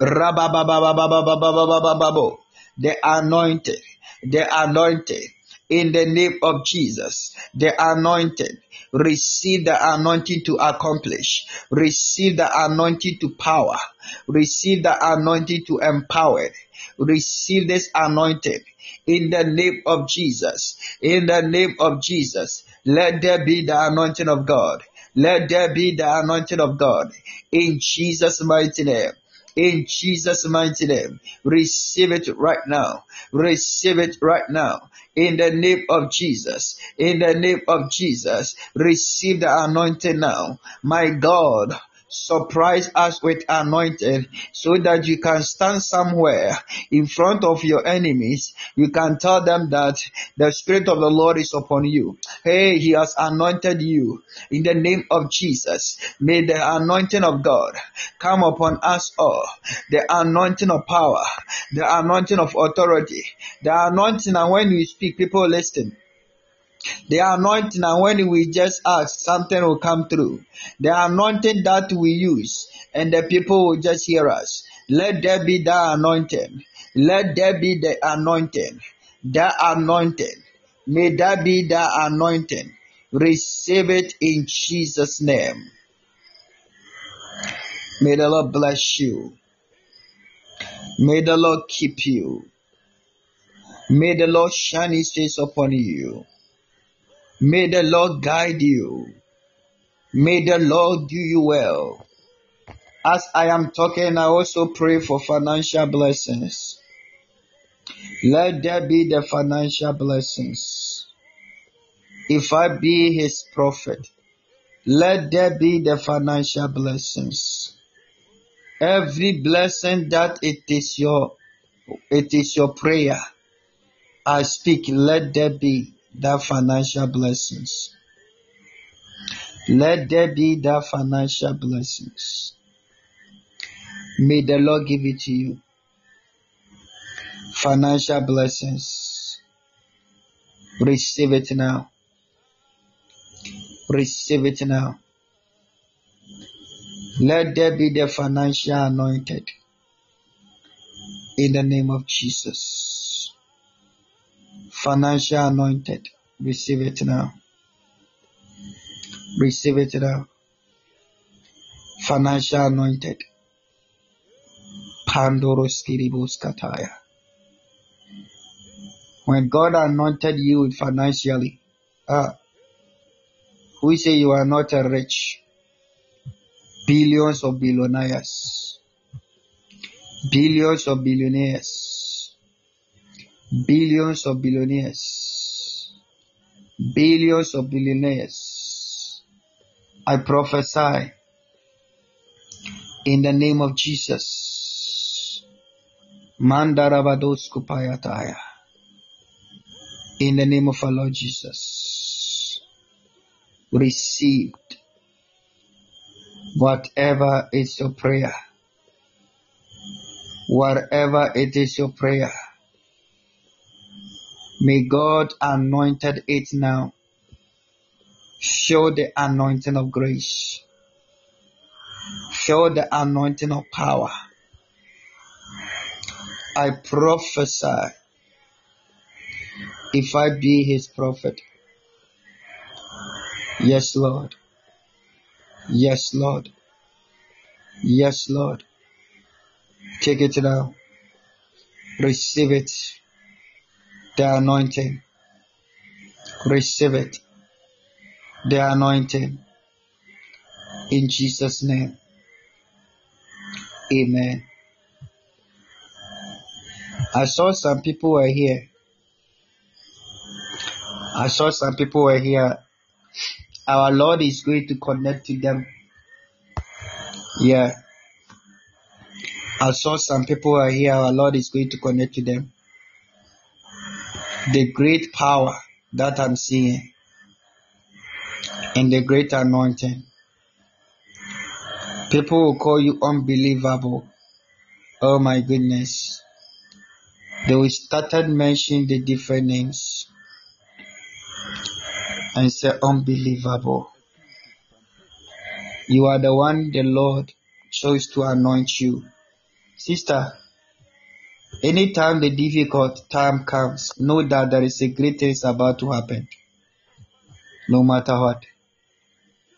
Rababababababababababo. The anointed. The anointed. In the name of Jesus. The anointed. Receive the anointing to accomplish. Receive the anointing to power. Receive the anointing to empower. Receive this anointing in the name of Jesus. In the name of Jesus. Let there be the anointing of God. Let there be the anointing of God. In Jesus' mighty name. In Jesus' mighty name. Receive it right now. Receive it right now. In the name of Jesus. In the name of Jesus. Receive the anointing now. My God surprise us with anointing so that you can stand somewhere in front of your enemies. You can tell them that the Spirit of the Lord is upon you. Hey, He has anointed you in the name of Jesus. May the anointing of God come upon us all. The anointing of power, the anointing of authority, the anointing, and when you speak, people listen. The anointing, and when we just ask, something will come through. The anointing that we use, and the people will just hear us. Let there be the anointing. Let there be the anointing. The anointing. May that be the anointing. Receive it in Jesus' name. May the Lord bless you. May the Lord keep you. May the Lord shine his face upon you. May the Lord guide you. May the Lord do you well. As I am talking, I also pray for financial blessings. Let there be the financial blessings. If I be his prophet, let there be the financial blessings. Every blessing that it is your it is your prayer. I speak, let there be the financial blessings. Let there be the financial blessings. May the Lord give it to you. Financial blessings. Receive it now. Receive it now. Let there be the financial anointed. In the name of Jesus. Financial anointed. Receive it now. Receive it now. Financial anointed. Pandoros kiribos kataya. When God anointed you financially, ah, we say you are not a rich. Billions of billionaires. Billions of billionaires. Billions of billionaires. Billions of billionaires. I prophesy in the name of Jesus. Mandarabados kupayataya. In the name of our Lord Jesus. Received whatever is your prayer. Whatever it is your prayer. May God anointed it now. Show the anointing of grace. Show the anointing of power. I prophesy. If I be his prophet. Yes, Lord. Yes, Lord. Yes, Lord. Take it now. Receive it. The anointing. Receive it. The anointing. In Jesus' name. Amen. I saw some people were here. I saw some people were here. Our Lord is going to connect to them. Yeah. I saw some people were here. Our Lord is going to connect to them. The great power that I'm seeing and the great anointing. People will call you unbelievable. Oh my goodness. They will started mentioning the different names and say unbelievable. You are the one the Lord chose to anoint you. Sister, anytime the difficult time comes, know that there is a great thing about to happen. No matter what.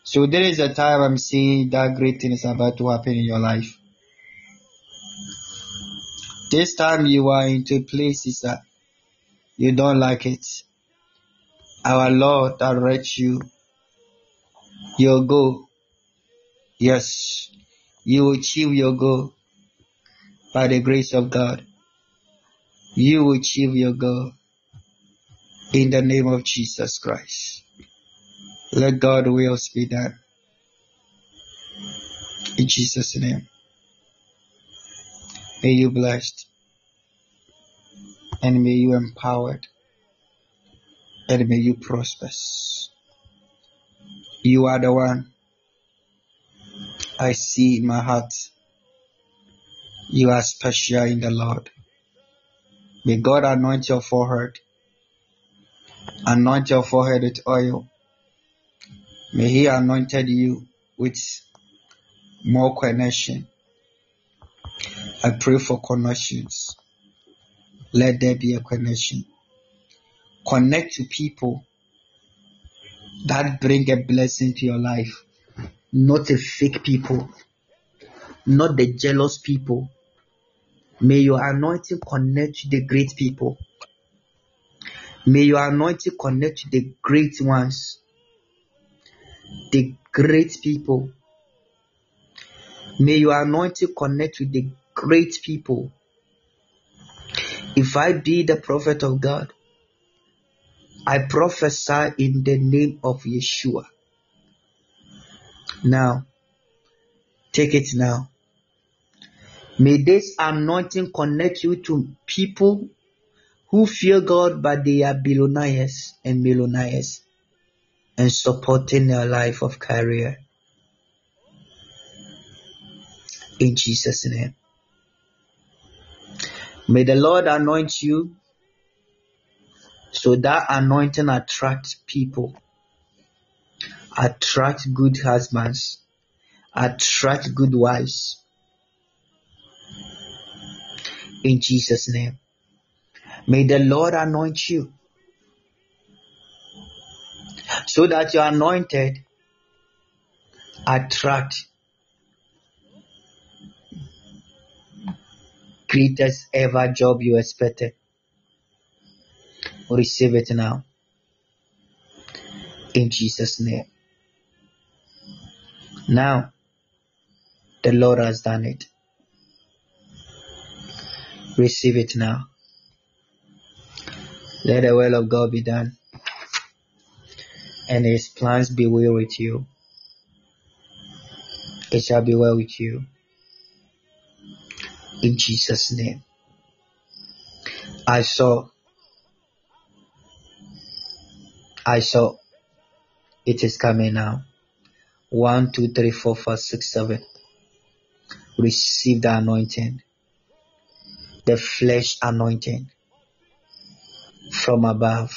So there is a time I'm seeing that great thing is about to happen in your life. This time you are into places that you don't like it. Our Lord direct you. Your goal. Yes. You achieve your goal by the grace of God. You achieve your goal in the name of Jesus Christ. Let God's will be done. In Jesus' name. May you blessed and may you empowered and may you prosper. You are the one I see in my heart. You are special in the Lord. May God anoint your forehead. Anoint your forehead with oil. May He anointed you with more connection. I pray for connections. Let there be a connection. Connect to people that bring a blessing to your life, not a fake people, not the jealous people. May your anointing connect the great people. May your anointing connect the great ones, the great people. May your anointing connect with the great people. If I be the prophet of God, I prophesy in the name of Yeshua. Now, take it now. May this anointing connect you to people who fear God, but they are billionaires and millionaires and supporting their life of career. In Jesus' name. May the Lord anoint you so that anointing attracts people, attract good husbands, attract good wives. In Jesus' name. May the Lord anoint you so that your anointed attract greatest ever job you expected. Receive it now. In Jesus' name. Now, the Lord has done it. Receive it now. Let the will of God be done. And his plans be well with you. It shall be well with you. In Jesus' name. I saw I saw it is coming now. One, two, three, four, five, six, seven. Receive the anointing, the flesh anointing from above,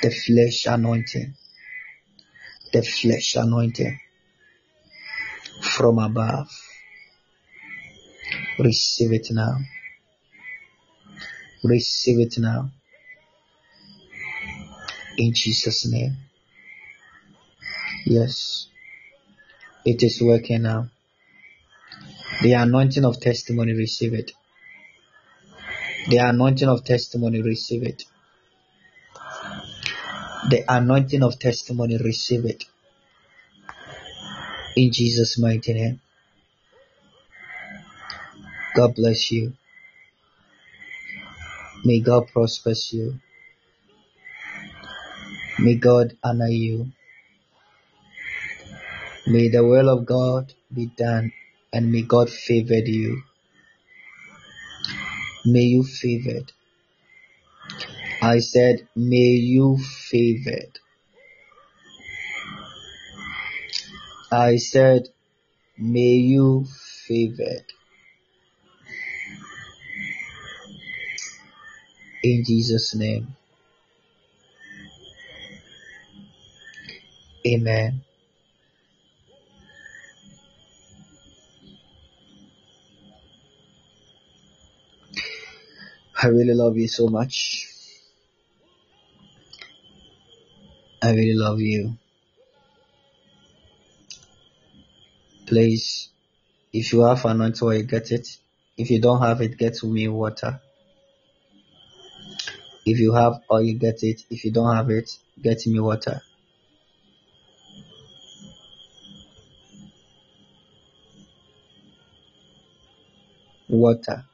the flesh anointing, the flesh anointing from above. Receive it now. Receive it now. In Jesus' name. Yes. It is working now. The anointing of testimony, receive it. The anointing of testimony, receive it. The anointing of testimony, receive it. In Jesus' mighty name. God bless you. May God prosper you. May God honor you. May the will of God be done and may God favor you. May you favored. I said, may you favored. I said, may you favored. In Jesus' name. Amen. I really love you so much. I really love you. Please, if you have an oil, get it. If you don't have it, get me water. If you have oil, you get it. If you don't have it, get me water. Water.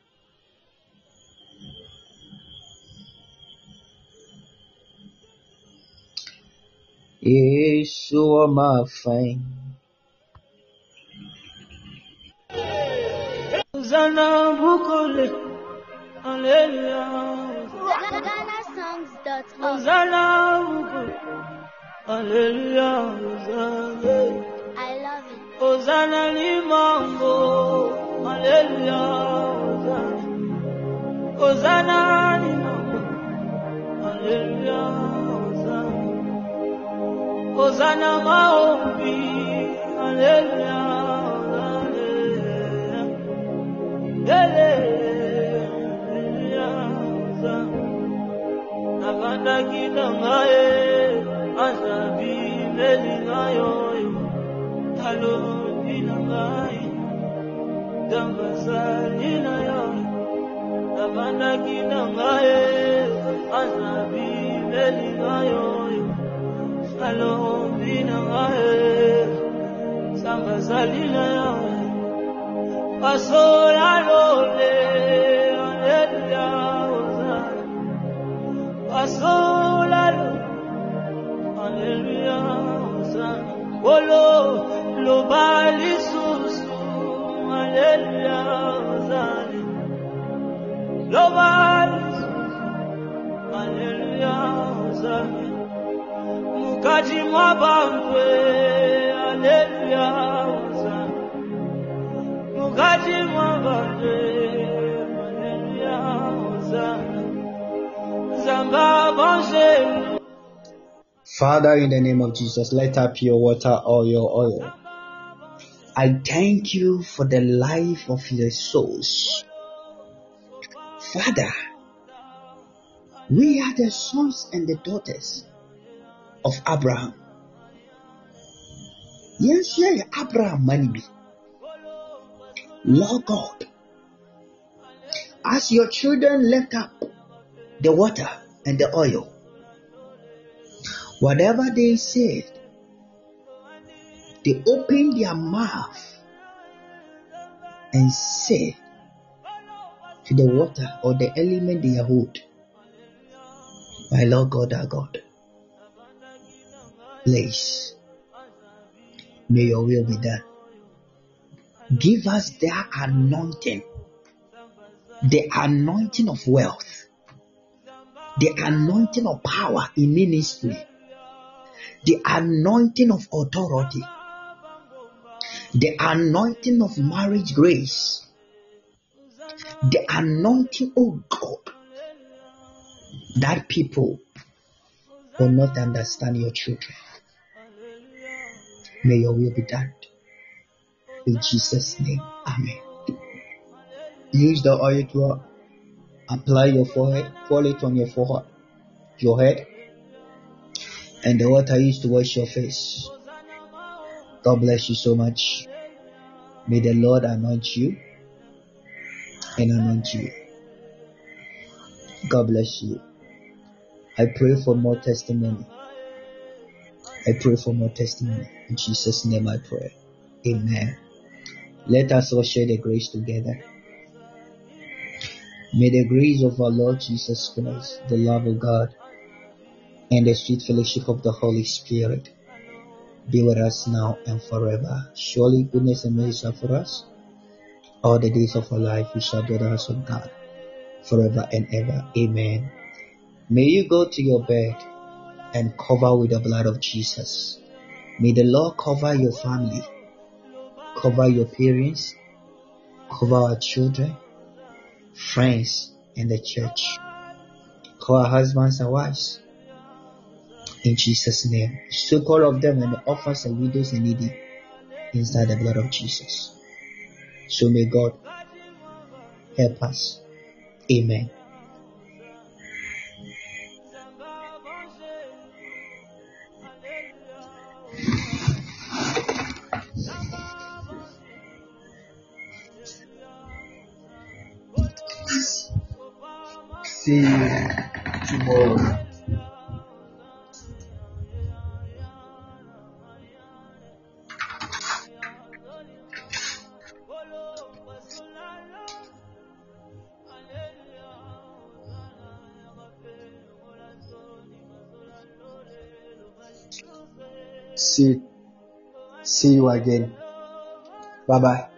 Yeshua my fame. Hosanna Bukole. Hallelujah. GhanaSongs.org. Hosanna Bukole. Hallelujah. Hosanna. I love it. Hosanna Limango. Hallelujah. Hosanna. Hosanna Limango. Hallelujah. Hosanna. Maombi. Hallelujah. Hallelujah. Hallelujah. Nabandakina ngaye. Azabi meli ngayo. Talondina ngaye. Dambazalina yo. Nabandakina ngaye. Azabi meli ngayo. nalobi nanga e eh, sanga ezali na yawe pasola lolela eluya ozali pasola lo aleluya ozali kolo loba lisusu aleluya ozali loba lisusu aleluya ozali Mukati mwa Hosanna. Mukati mwa Hosanna. Zamba banjelu. Father, in the name of Jesus, let up your water or your oil. I thank you for the life of your souls. Father, we are the sons and the daughters of Abraham. Yes, yeah, Abraham money be. Lord God, as your children left up the water and the oil, whatever they said, they opened their mouth and said to the water or the element they hold, My Lord God, our God, please, may your will be done. Give us that anointing, the anointing of wealth, the anointing of power in ministry, the anointing of authority, the anointing of marriage grace, the anointing, oh God, that people will not understand your children. May your will be done. In Jesus' name, Amen. Use the oil to apply your forehead, pour it on your forehead, your head, and the water used to wash your face. God bless you so much. May the Lord anoint you and anoint you. God bless you. I pray for more testimony. I pray for more testimony. In Jesus' name I pray. Amen. Let us all share the grace together. May the grace of our Lord Jesus Christ, the love of God, and the sweet fellowship of the Holy Spirit be with us now and forever. Surely goodness and mercy are for us. All the days of our life we shall do the house of God forever and ever. Amen. May you go to your bed and cover with the blood of Jesus. May the Lord cover your family, cover your parents, cover our children, friends, and the church. Cover husbands and wives. In Jesus' name. Soak all of them and the orphans and widows and needy inside the blood of Jesus. So may God help us. Amen. Again. Bye bye.